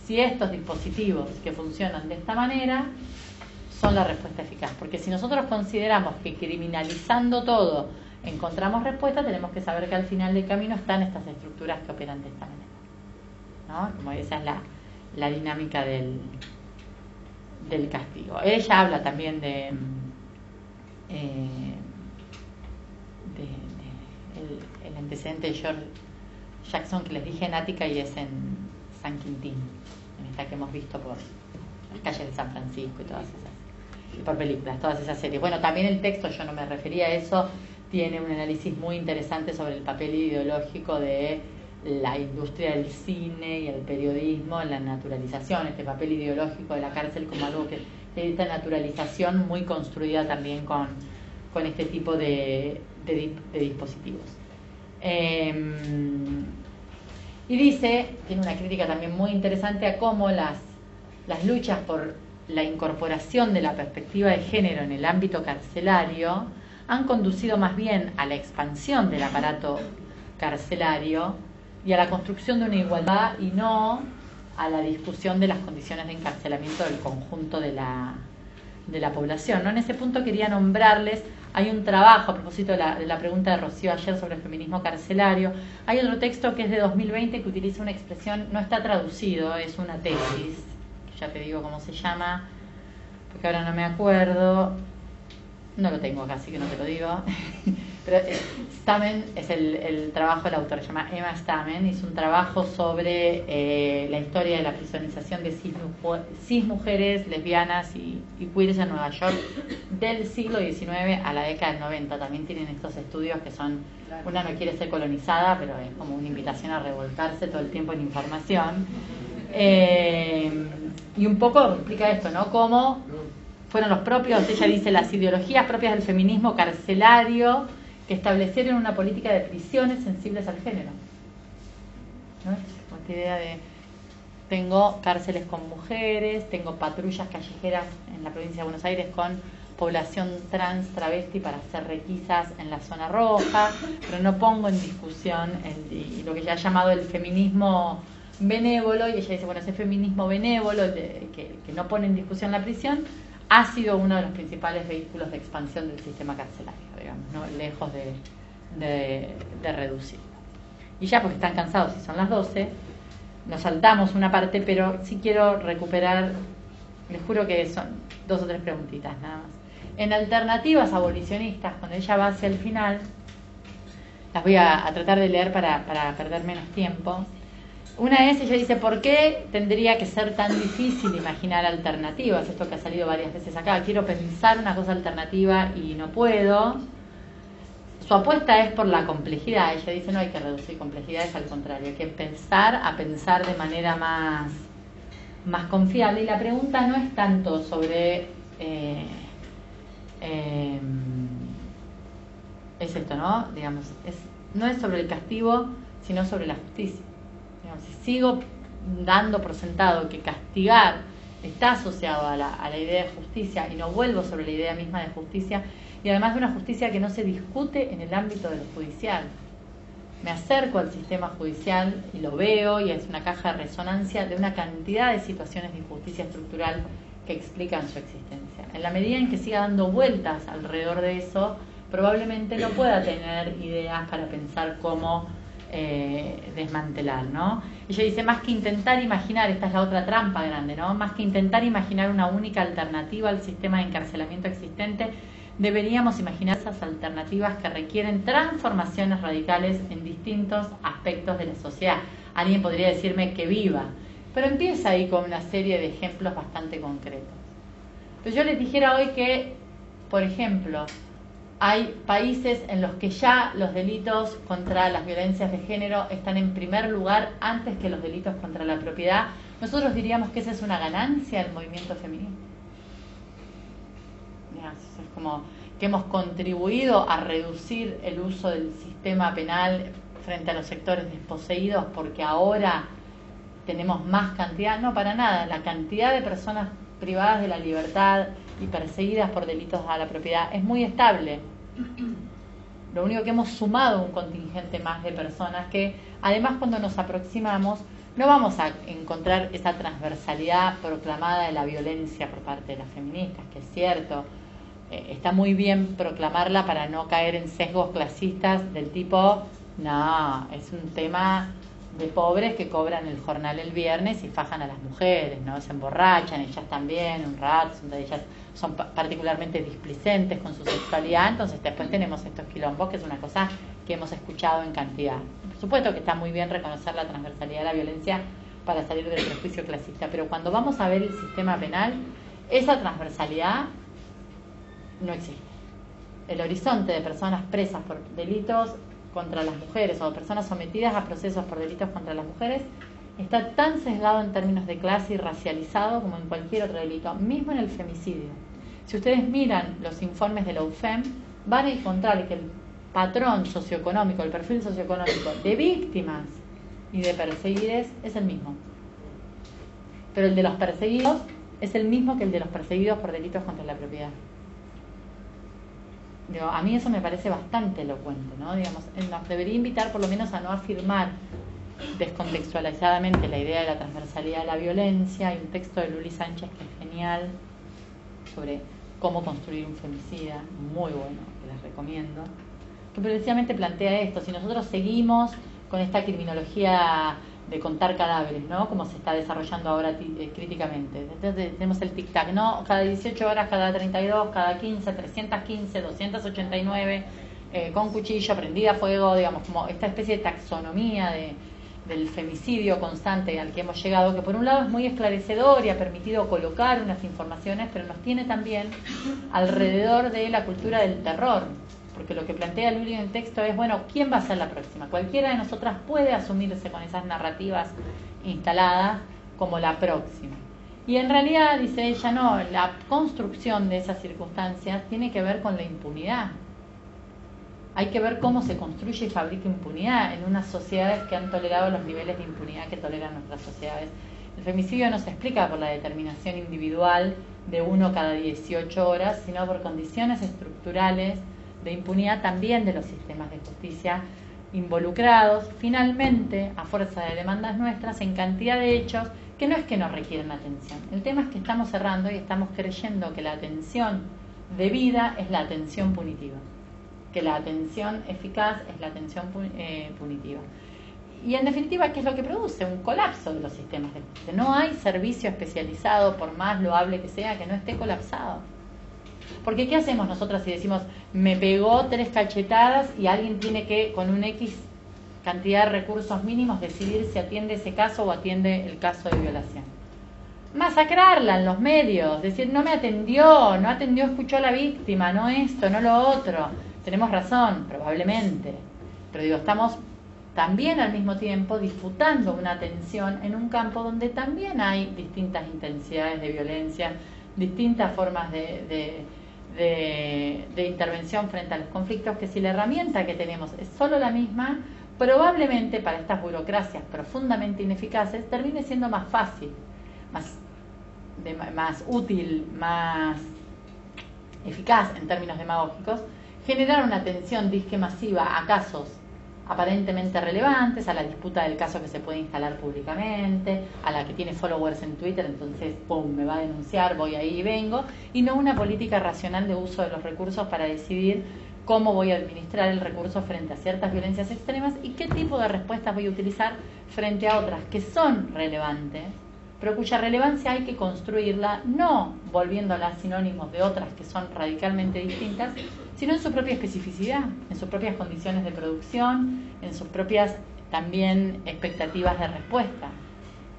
si estos dispositivos que funcionan de esta manera son la respuesta eficaz. Porque si nosotros consideramos que criminalizando todo encontramos respuesta, tenemos que saber que al final del camino están estas estructuras que operan de esta manera. ¿no? Como esa es la, la dinámica del, del castigo. Ella habla también de, eh, de, el, antecedente de George Jackson que les dije en Ática y es en San Quintín, que hemos visto por las calles de San Francisco y todas esas, y por películas, todas esas series. Bueno, también el texto, yo no me refería a eso, tiene un análisis muy interesante sobre el papel ideológico de la industria del cine y el periodismo en la naturalización, este papel ideológico de la cárcel como algo que esta naturalización muy construida también con, con este tipo de, de, dispositivos. Em, y dice, tiene una crítica también muy interesante a cómo las, las luchas por la incorporación de la perspectiva de género en el ámbito carcelario han conducido más bien a la expansión del aparato carcelario y a la construcción de una igualdad y no a la discusión de las condiciones de encarcelamiento del conjunto de la, de la población. ¿no? En ese punto quería nombrarles, hay un trabajo a propósito de la, de la, pregunta de Rocío ayer sobre el feminismo carcelario, hay otro texto que es de 2020 que utiliza una expresión, no está traducido, es una tesis, ya te digo cómo se llama, porque ahora no me acuerdo, no lo tengo así que no te lo digo. Pero eh, Stamen es el, trabajo del autor, se llama Emma Stamen, hizo un trabajo sobre eh, la historia de la prisonización de cis, mujeres, lesbianas y, y, queers en Nueva York del siglo XIX a la década del 90. También tienen estos estudios que son, una no quiere ser colonizada, pero es como una invitación a revolcarse todo el tiempo en información. Eh, y un poco explica esto, ¿no? Cómo fueron los propios, ella dice, las ideologías propias del feminismo carcelario que establecieron una política de prisiones sensibles al género. ¿No? Esta idea de tengo cárceles con mujeres, tengo patrullas callejeras en la provincia de Buenos Aires con población trans, travesti para hacer requisas en la zona roja, pero no pongo en discusión lo que ella ha llamado el feminismo benévolo, y ella dice, bueno, ese feminismo benévolo que no pone en discusión la prisión, ha sido uno de los principales vehículos de expansión del sistema carcelario, digamos, ¿no? lejos de, de, reducir. Y ya porque están cansados y son las 12, nos saltamos una parte, pero sí quiero recuperar, les juro que son dos o tres preguntitas nada más. En alternativas abolicionistas, cuando ella va hacia el final, las voy a, a tratar de leer para, para perder menos tiempo. Una es, ella dice, ¿por qué tendría que ser tan difícil imaginar alternativas? Esto que ha salido varias veces acá. Quiero pensar una cosa alternativa y no puedo. Su apuesta es por la complejidad. Ella dice, no hay que reducir complejidades, al contrario, hay que pensar a pensar de manera más, más confiable. Y la pregunta no es tanto sobre... Eh, eh, es esto, ¿no? Digamos, es, no es sobre el castigo, sino sobre la justicia si sigo dando por sentado que castigar está asociado a la, a la idea de justicia y no vuelvo sobre la idea misma de justicia, y además de una justicia que no se discute en el ámbito de lo judicial. Me acerco al sistema judicial y lo veo y es una caja de resonancia de una cantidad de situaciones de injusticia estructural que explican su existencia. En la medida en que siga dando vueltas alrededor de eso, probablemente no pueda tener ideas para pensar cómo eh, desmantelar, ¿no? Ella dice, más que intentar imaginar, esta es la otra trampa grande, ¿no? Más que intentar imaginar una única alternativa al sistema de encarcelamiento existente, deberíamos imaginar esas alternativas que requieren transformaciones radicales en distintos aspectos de la sociedad. Alguien podría decirme que viva, pero empieza ahí con una serie de ejemplos bastante concretos. Pero yo les dijera hoy que, por ejemplo, hay países en los que ya los delitos contra las violencias de género están en primer lugar antes que los delitos contra la propiedad. Nosotros diríamos que esa es una ganancia del movimiento femenino. Es como que hemos contribuido a reducir el uso del sistema penal frente a los sectores desposeídos porque ahora tenemos más cantidad, no para nada, la cantidad de personas privadas de la libertad y perseguidas por delitos a la propiedad es muy estable. Lo único que hemos sumado un contingente más de personas que además cuando nos aproximamos no vamos a encontrar esa transversalidad proclamada de la violencia por parte de las feministas, que es cierto, eh, está muy bien proclamarla para no caer en sesgos clasistas del tipo, no, es un tema de pobres que cobran el jornal el viernes y fajan a las mujeres, ¿no? Se emborrachan, ellas también, un rato, ellas son particularmente displicentes con su sexualidad, entonces después tenemos estos quilombos, que es una cosa que hemos escuchado en cantidad. Por supuesto que está muy bien reconocer la transversalidad de la violencia para salir del prejuicio clasista, pero cuando vamos a ver el sistema penal, esa transversalidad no existe. El horizonte de personas presas por delitos contra las mujeres o personas sometidas a procesos por delitos contra las mujeres está tan sesgado en términos de clase y racializado como en cualquier otro delito, mismo en el femicidio. Si ustedes miran los informes de la UFEM, van a encontrar que el patrón socioeconómico, el perfil socioeconómico de víctimas y de perseguidos es el mismo. Pero el de los perseguidos es el mismo que el de los perseguidos por delitos contra la propiedad a mí eso me parece bastante elocuente, ¿no? Digamos, nos debería invitar por lo menos a no afirmar descontextualizadamente la idea de la transversalidad de la violencia. Hay un texto de Luli Sánchez que es genial sobre cómo construir un femicida, muy bueno, que les recomiendo, que precisamente plantea esto, si nosotros seguimos con esta criminología de contar cadáveres, ¿no? Como se está desarrollando ahora eh, críticamente. Entonces tenemos el tic-tac, ¿no? Cada 18 horas, cada 32, cada 15, 315, 289, con cuchillo, prendida a fuego, digamos, como esta especie de taxonomía de, del femicidio constante al que hemos llegado, que por un lado es muy esclarecedor y ha permitido colocar unas informaciones, pero nos tiene también alrededor de la cultura del terror, porque lo que plantea Luli en el texto es, bueno, ¿quién va a ser la próxima? Cualquiera de nosotras puede asumirse con esas narrativas instaladas como la próxima. Y en realidad, dice ella, no, la construcción de esas circunstancias tiene que ver con la impunidad. Hay que ver cómo se construye y fabrica impunidad en unas sociedades que han tolerado los niveles de impunidad que toleran nuestras sociedades. El femicidio no se explica por la determinación individual de uno cada 18 horas, sino por condiciones estructurales de impunidad también de los sistemas de justicia involucrados, finalmente, a fuerza de demandas nuestras, en cantidad de hechos que no es que no requieren atención. El tema es que estamos cerrando y estamos creyendo que la atención debida es la atención punitiva, que la atención eficaz es la atención eh, punitiva. Y en definitiva, ¿qué es lo que produce? Un colapso de los sistemas de justicia. No hay servicio especializado, por más loable que sea, que no esté colapsado. Porque ¿qué hacemos nosotras si decimos, me pegó tres cachetadas y alguien tiene que, con un X cantidad de recursos mínimos, decidir si atiende ese caso o atiende el caso de violación? Masacrarla en los medios, decir, no me atendió, no atendió, escuchó a la víctima, no esto, no lo otro. Tenemos razón, probablemente. Pero digo, estamos también al mismo tiempo disputando una atención en un campo donde también hay distintas intensidades de violencia, distintas formas de de, intervención frente a los conflictos, que si la herramienta que tenemos es solo la misma, probablemente para estas burocracias profundamente ineficaces termine siendo más fácil, más, más útil, más eficaz en términos demagógicos, generar una atención disque masiva a casos aparentemente relevantes, a la disputa del caso que se puede instalar públicamente, a la que tiene followers en Twitter, entonces, ¡pum!, me va a denunciar, voy ahí y vengo, y no una política racional de uso de los recursos para decidir cómo voy a administrar el recurso frente a ciertas violencias extremas y qué tipo de respuestas voy a utilizar frente a otras que son relevantes, pero cuya relevancia hay que construirla no volviéndolas sinónimos de otras que son radicalmente distintas, sino en su propia especificidad, en sus propias condiciones de producción, en sus propias también expectativas de respuesta.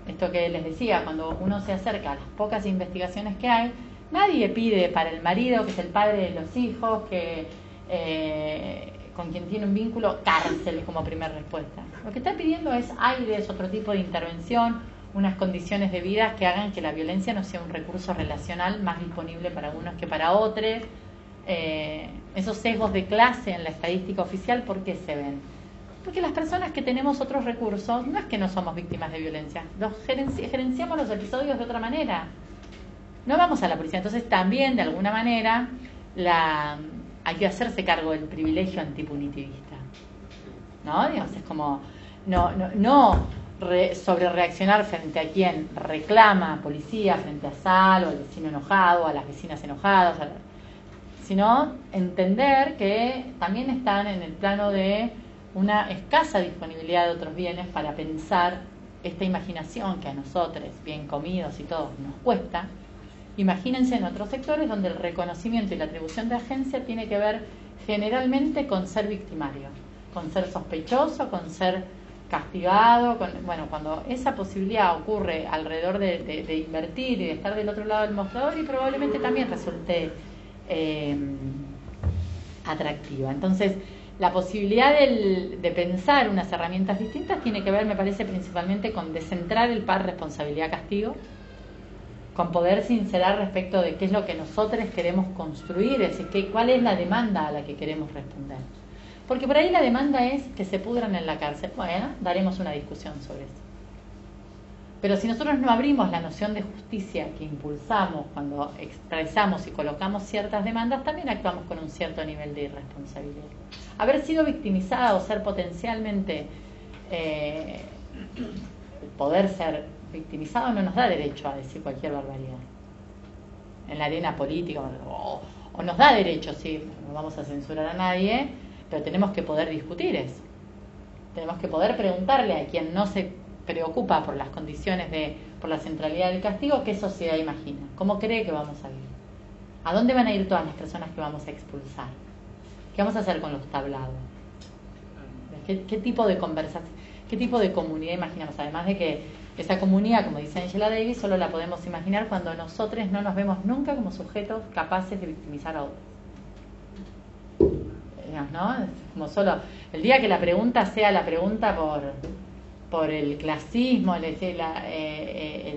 Esto que les decía, cuando uno se acerca a las pocas investigaciones que hay, nadie pide para el marido, que es el padre de los hijos, que eh, con quien tiene un vínculo, cárcel como primera respuesta. Lo que está pidiendo es aires, otro tipo de intervención, unas condiciones de vida que hagan que la violencia no sea un recurso relacional más disponible para unos que para otros. Eh, esos sesgos de clase en la estadística oficial, ¿por qué se ven? Porque las personas que tenemos otros recursos no es que no somos víctimas de violencia, los gerenciamos los episodios de otra manera. No vamos a la policía, entonces también de alguna manera la, hay que hacerse cargo del privilegio antipunitivista. ¿No? Digamos, es como, no, no, no sobre reaccionar frente a quien reclama policía, frente a Sal o al vecino enojado, a las vecinas enojadas, sino entender que también están en el plano de una escasa disponibilidad de otros bienes para pensar esta imaginación que a nosotros, bien comidos y todos, nos cuesta. Imagínense en otros sectores donde el reconocimiento y la atribución de agencia tiene que ver generalmente con ser victimario, con ser sospechoso, con ser castigado, bueno, cuando esa posibilidad ocurre alrededor de, invertir y de estar del otro lado del mostrador y probablemente también resulte eh, atractiva. Entonces, la posibilidad de pensar unas herramientas distintas tiene que ver, me parece, principalmente con descentrar el par responsabilidad-castigo, con poder sincerar respecto de qué es lo que nosotros queremos construir, es decir, cuál es la demanda a la que queremos responder. Porque por ahí la demanda es que se pudran en la cárcel. Bueno, daremos una discusión sobre eso. Pero si nosotros no abrimos la noción de justicia que impulsamos cuando expresamos y colocamos ciertas demandas, también actuamos con un cierto nivel de irresponsabilidad. Haber sido victimizado, o ser potencialmente, eh, poder ser victimizado no nos da derecho a decir cualquier barbaridad. En la arena política, o, o nos da derecho, sí, no vamos a censurar a nadie, pero tenemos que poder discutir eso. Tenemos que poder preguntarle a quien no se preocupa por las condiciones de, por la centralidad del castigo, qué sociedad imagina, cómo cree que vamos a vivir, a dónde van a ir todas las personas que vamos a expulsar, qué vamos a hacer con los tablados, qué, tipo de conversación, qué tipo de comunidad imaginamos, además de que esa comunidad, como dice Angela Davis, solo la podemos imaginar cuando nosotros no nos vemos nunca como sujetos capaces de victimizar a otros. ¿no? como solo el día que la pregunta sea la pregunta por por el clasismo, el, la, eh,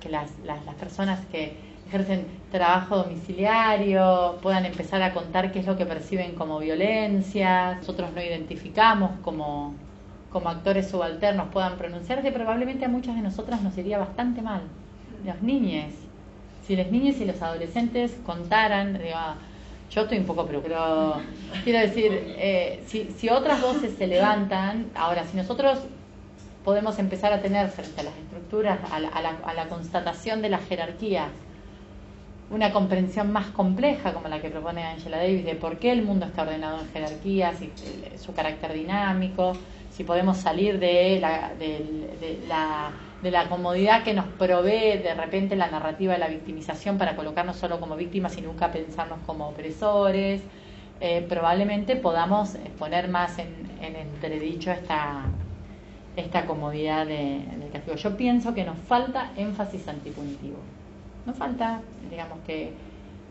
que las, las, personas que ejercen trabajo domiciliario puedan empezar a contar qué es lo que perciben como violencia, nosotros no identificamos como, como actores subalternos puedan pronunciarse, probablemente a muchas de nosotras nos iría bastante mal. Los niños, si las niñas y los adolescentes contaran, digo, yo estoy un poco, pero, quiero decir, eh, si, si otras voces se levantan, ahora, si nosotros podemos empezar a tener frente a las estructuras, a la, a la, constatación de las jerarquías, una comprensión más compleja como la que propone Angela Davis de por qué el mundo está ordenado en jerarquías y eh, su carácter dinámico, si podemos salir de la, de la de la comodidad que nos provee de repente la narrativa de la victimización para colocarnos solo como víctimas y nunca pensarnos como opresores, eh, probablemente podamos poner más en, entredicho esta, esta comodidad de, del castigo. Yo pienso que nos falta énfasis antipunitivo. Nos falta, digamos que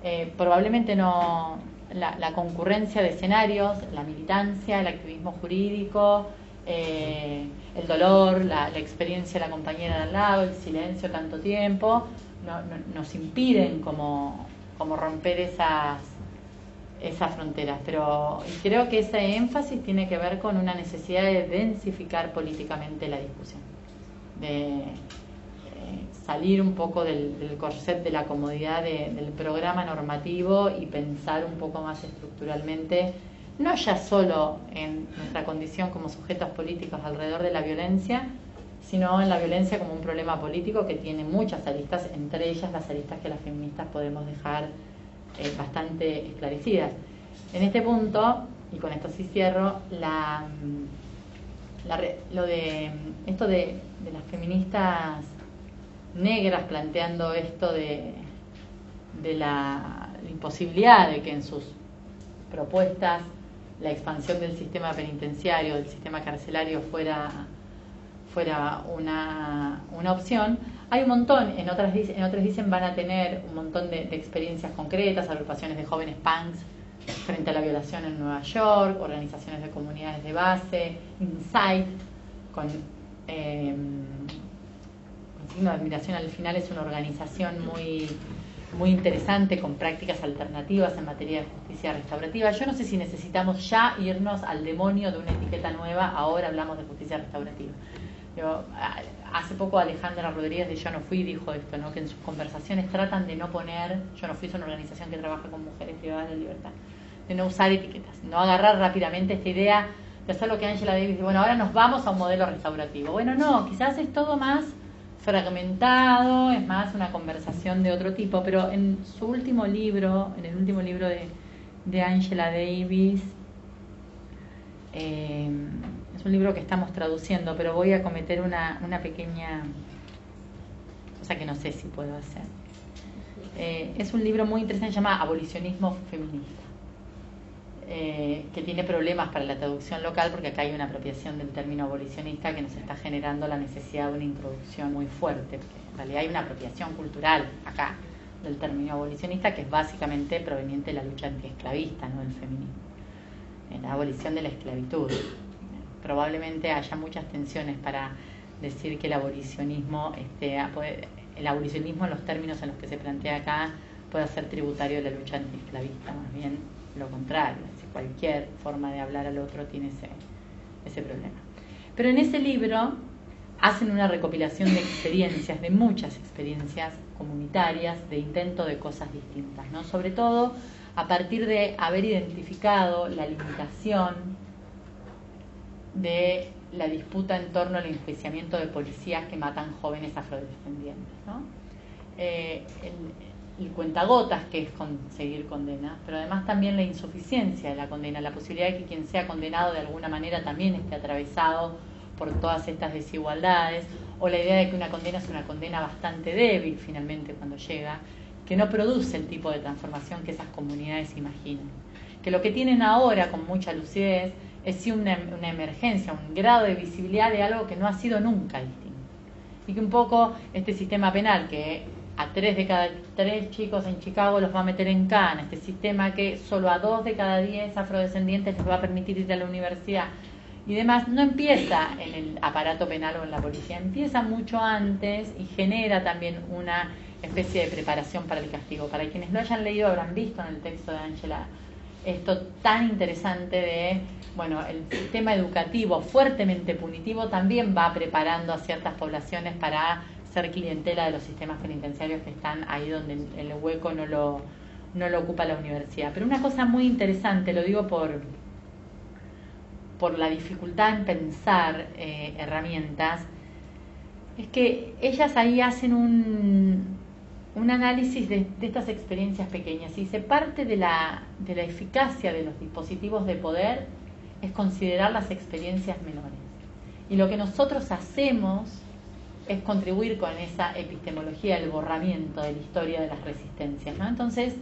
eh, probablemente no la concurrencia de escenarios, la militancia, el activismo jurídico, eh, el dolor, la, experiencia de la compañera de al lado, el silencio tanto tiempo, nos impiden como, como romper esas, esas fronteras. Pero creo que ese énfasis tiene que ver con una necesidad de densificar políticamente la discusión, de eh, salir un poco del, del, corset de la comodidad del programa normativo y pensar un poco más estructuralmente no ya solo en nuestra condición como sujetos políticos alrededor de la violencia, sino en la violencia como un problema político que tiene muchas aristas, entre ellas las aristas que las feministas podemos dejar eh, bastante esclarecidas. En este punto, y con esto sí cierro, la, lo de esto de, las feministas negras planteando esto de la imposibilidad de que en sus propuestas la expansión del sistema penitenciario, del sistema carcelario fuera, fuera una, una opción. Hay un montón, en otras, en otras dicen van a tener un montón de, experiencias concretas, agrupaciones de jóvenes punks frente a la violación en Nueva York, organizaciones de comunidades de base, Insight, con, eh, con signo de admiración al final es una organización muy muy interesante con prácticas alternativas en materia de justicia restaurativa. Yo no sé si necesitamos ya irnos al demonio de una etiqueta nueva, ahora hablamos de justicia restaurativa. hace poco Alejandra Rodríguez de Yo no fui dijo esto, ¿no? que en sus conversaciones tratan de no poner, Yo no fui es una organización que trabaja con mujeres privadas de libertad, de no usar etiquetas, no agarrar rápidamente esta idea de hacer lo que Angela Davis dice, bueno, ahora nos vamos a un modelo restaurativo. Bueno, no, quizás es todo más fragmentado, es más una conversación de otro tipo, pero en su último libro, en el último libro de, de Angela Davis, eh, es un libro que estamos traduciendo, pero voy a cometer una, una pequeña cosa que no sé si puedo hacer. Eh, es un libro muy interesante, se llama Abolicionismo Feminista. Eh, que tiene problemas para la traducción local porque acá hay una apropiación del término abolicionista que nos está generando la necesidad de una introducción muy fuerte. Porque en realidad hay una apropiación cultural acá del término abolicionista que es básicamente proveniente de la lucha antiesclavista, no del feminismo. En la abolición de la esclavitud. Probablemente haya muchas tensiones para decir que el abolicionismo, este, el abolicionismo en los términos en los que se plantea acá pueda ser tributario de la lucha antiesclavista, más bien lo contrario cualquier forma de hablar al otro tiene ese, ese problema. Pero en ese libro hacen una recopilación de experiencias, de muchas experiencias comunitarias, de intento de cosas distintas, ¿no? Sobre todo a partir de haber identificado la limitación de la disputa en torno al enjuiciamiento de policías que matan jóvenes afrodescendientes. ¿no? Eh, el cuentagotas que es conseguir condena, pero además también la insuficiencia de la condena, la posibilidad de que quien sea condenado de alguna manera también esté atravesado por todas estas desigualdades, o la idea de que una condena es una condena bastante débil finalmente cuando llega, que no produce el tipo de transformación que esas comunidades imaginan. Que lo que tienen ahora con mucha lucidez es sí una emergencia, un grado de visibilidad de algo que no ha sido nunca distinto. Y que un poco este sistema penal que a tres de cada tres chicos en Chicago los va a meter en cana, este sistema que solo a dos de cada diez afrodescendientes les va a permitir ir a la universidad y demás, no empieza en el aparato penal o en la policía, empieza mucho antes y genera también una especie de preparación para el castigo. Para quienes lo hayan leído habrán visto en el texto de Angela esto tan interesante de, bueno, el sistema educativo fuertemente punitivo también va preparando a ciertas poblaciones para ser clientela de los sistemas penitenciarios que están ahí donde el hueco no lo, no lo ocupa la universidad. Pero una cosa muy interesante, lo digo por, por la dificultad en pensar eh, herramientas, es que ellas ahí hacen un, un análisis de, de, estas experiencias pequeñas y se parte de la, de la eficacia de los dispositivos de poder es considerar las experiencias menores. Y lo que nosotros hacemos es contribuir con esa epistemología del borramiento de la historia de las resistencias. ¿no? Entonces,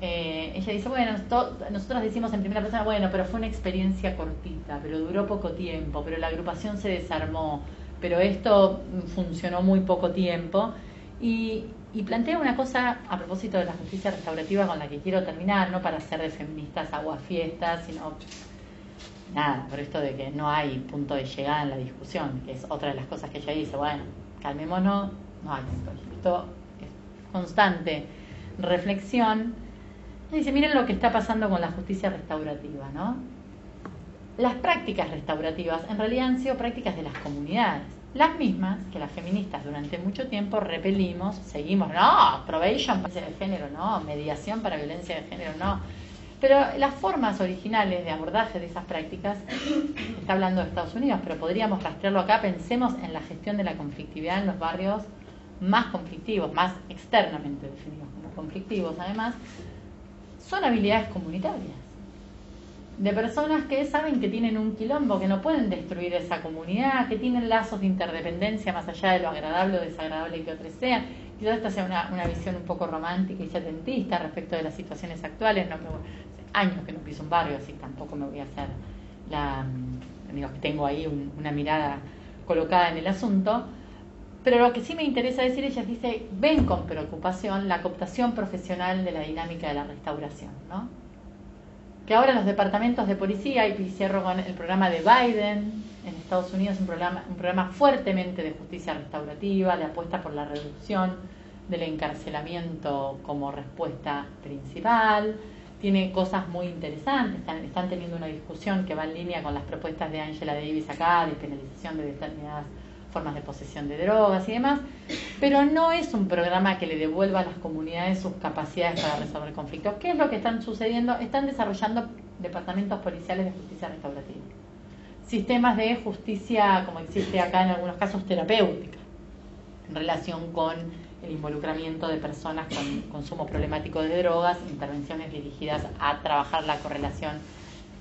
eh, ella dice, bueno, nosotros decimos en primera persona, bueno, pero fue una experiencia cortita, pero duró poco tiempo, pero la agrupación se desarmó, pero esto funcionó muy poco tiempo. Y, y plantea una cosa a propósito de la justicia restaurativa con la que quiero terminar, no para ser de feministas fiestas sino nada, por esto de que no hay punto de llegada en la discusión, que es otra de las cosas que ella dice, bueno, calmémonos, no hay punto Esto es constante reflexión. dice, miren lo que está pasando con la justicia restaurativa, ¿no? Las prácticas restaurativas en realidad han sido prácticas de las comunidades, las mismas que las feministas durante mucho tiempo repelimos, seguimos, no, probation para violencia de género, no, mediación para violencia de género, no pero las formas originales de abordaje de esas prácticas, está hablando de Estados Unidos, pero podríamos rastrearlo acá, pensemos en la gestión de la conflictividad en los barrios más conflictivos, más externamente definidos como conflictivos además, son habilidades comunitarias de personas que saben que tienen un quilombo, que no pueden destruir esa comunidad, que tienen lazos de interdependencia más allá de lo agradable o desagradable que otros sean. Quizás esta sea una, visión un poco romántica y setentista respecto de las situaciones actuales. No me, años que no piso un barrio, así tampoco me voy a hacer la. Digo, que tengo ahí una mirada colocada en el asunto. Pero lo que sí me interesa decir, ella dice, ven con preocupación la cooptación profesional de la dinámica de la restauración, ¿no? Que ahora los departamentos de policía, y cierro con el programa de Biden en Estados Unidos, un programa, un programa fuertemente de justicia restaurativa, de apuesta por la reducción del encarcelamiento como respuesta principal, tiene cosas muy interesantes, están, teniendo una discusión que va en línea con las propuestas de Angela Davis acá, de penalización de determinadas formas de posesión de drogas y demás, pero no es un programa que le devuelva a las comunidades sus capacidades para resolver conflictos. ¿Qué es lo que están sucediendo? Están desarrollando departamentos policiales de justicia restaurativa. sistemas de justicia, como existe acá en algunos casos, terapéutica, en relación con el involucramiento de personas con consumo problemático de drogas, intervenciones dirigidas a trabajar la correlación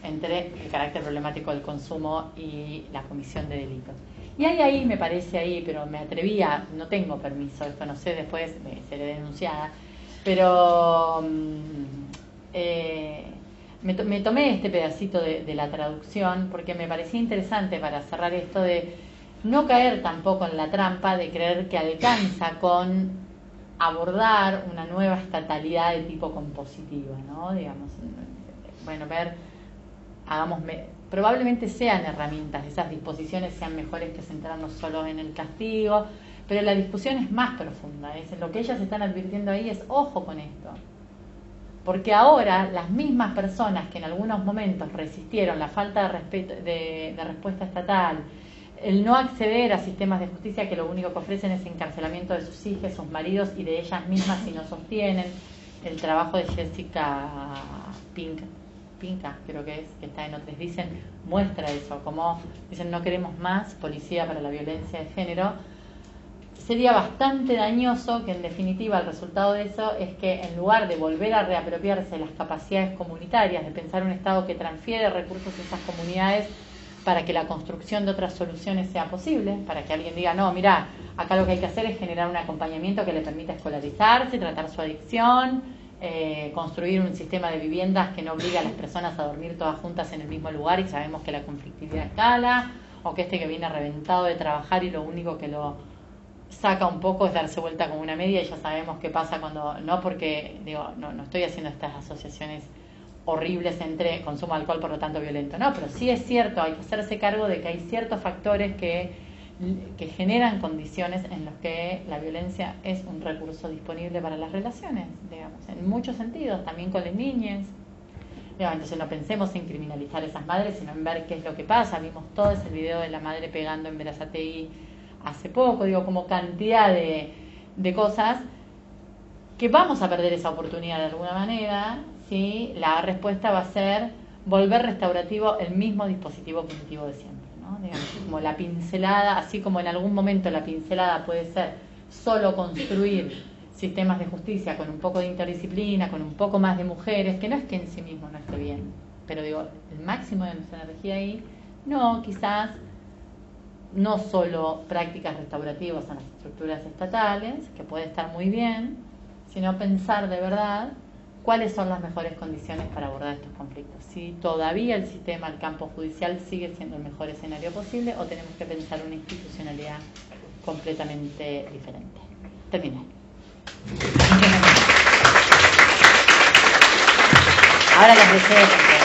entre el carácter problemático del consumo y la comisión de delitos. Y hay ahí, me parece ahí, pero me atrevía, no tengo permiso, esto no sé, después me seré denunciada, pero mm, eh, me, tomé este pedacito de la traducción porque me parecía interesante para cerrar esto de no caer tampoco en la trampa de creer que alcanza con abordar una nueva estatalidad de tipo compositivo, ¿no? Digamos, bueno, ver, hagamos, probablemente sean herramientas, esas disposiciones sean mejores que centrarnos solo en el castigo, pero la discusión es más profunda, es lo que ellas están advirtiendo ahí es ojo con esto. Porque ahora las mismas personas que en algunos momentos resistieron la falta de, respeto, de respuesta estatal, el no acceder a sistemas de justicia que lo único que ofrecen es encarcelamiento de sus hijas, sus maridos y de ellas mismas si no sostienen. El trabajo de Jessica Pink, Pinca, creo que es, que está en otros, dicen, muestra eso, como dicen no queremos más policía para la violencia de género. Sería bastante dañoso que en definitiva el resultado de eso es que en lugar de volver a reapropiarse las capacidades comunitarias, de pensar un Estado que transfiere recursos a esas comunidades, para que la construcción de otras soluciones sea posible, para que alguien diga, no, mira, acá lo que hay que hacer es generar un acompañamiento que le permita escolarizarse, tratar su adicción, eh, construir un sistema de viviendas que no obligue a las personas a dormir todas juntas en el mismo lugar y sabemos que la conflictividad escala, o que este que viene reventado de trabajar y lo único que lo saca un poco es darse vuelta como una media y ya sabemos qué pasa cuando, no porque, digo, no, no estoy haciendo estas asociaciones horribles entre consumo de alcohol, por lo tanto violento. No, pero sí es cierto, hay que hacerse cargo de que hay ciertos factores que, que generan condiciones en los que la violencia es un recurso disponible para las relaciones, digamos, en muchos sentidos, también con las niñas. Entonces no pensemos en criminalizar a esas madres, sino en ver qué es lo que pasa. Vimos todo ese video de la madre pegando en Verazatei hace poco, digo, como cantidad de, de cosas que vamos a perder esa oportunidad de alguna manera ¿sí? la respuesta va a ser volver restaurativo el mismo dispositivo punitivo de siempre. ¿no? como la pincelada, así como en algún momento la pincelada puede ser solo construir sistemas de justicia con un poco de interdisciplina, con un poco más de mujeres, que no es que en sí mismo no esté bien, pero digo, el máximo de nuestra energía ahí, no, quizás no solo prácticas restaurativas en las estructuras estatales, que puede estar muy bien, sino pensar de verdad cuáles son las mejores condiciones para abordar estos conflictos. Si todavía el sistema, el campo judicial sigue siendo el mejor escenario posible o tenemos que pensar una institucionalidad completamente diferente. Terminé. Ahora las deseo.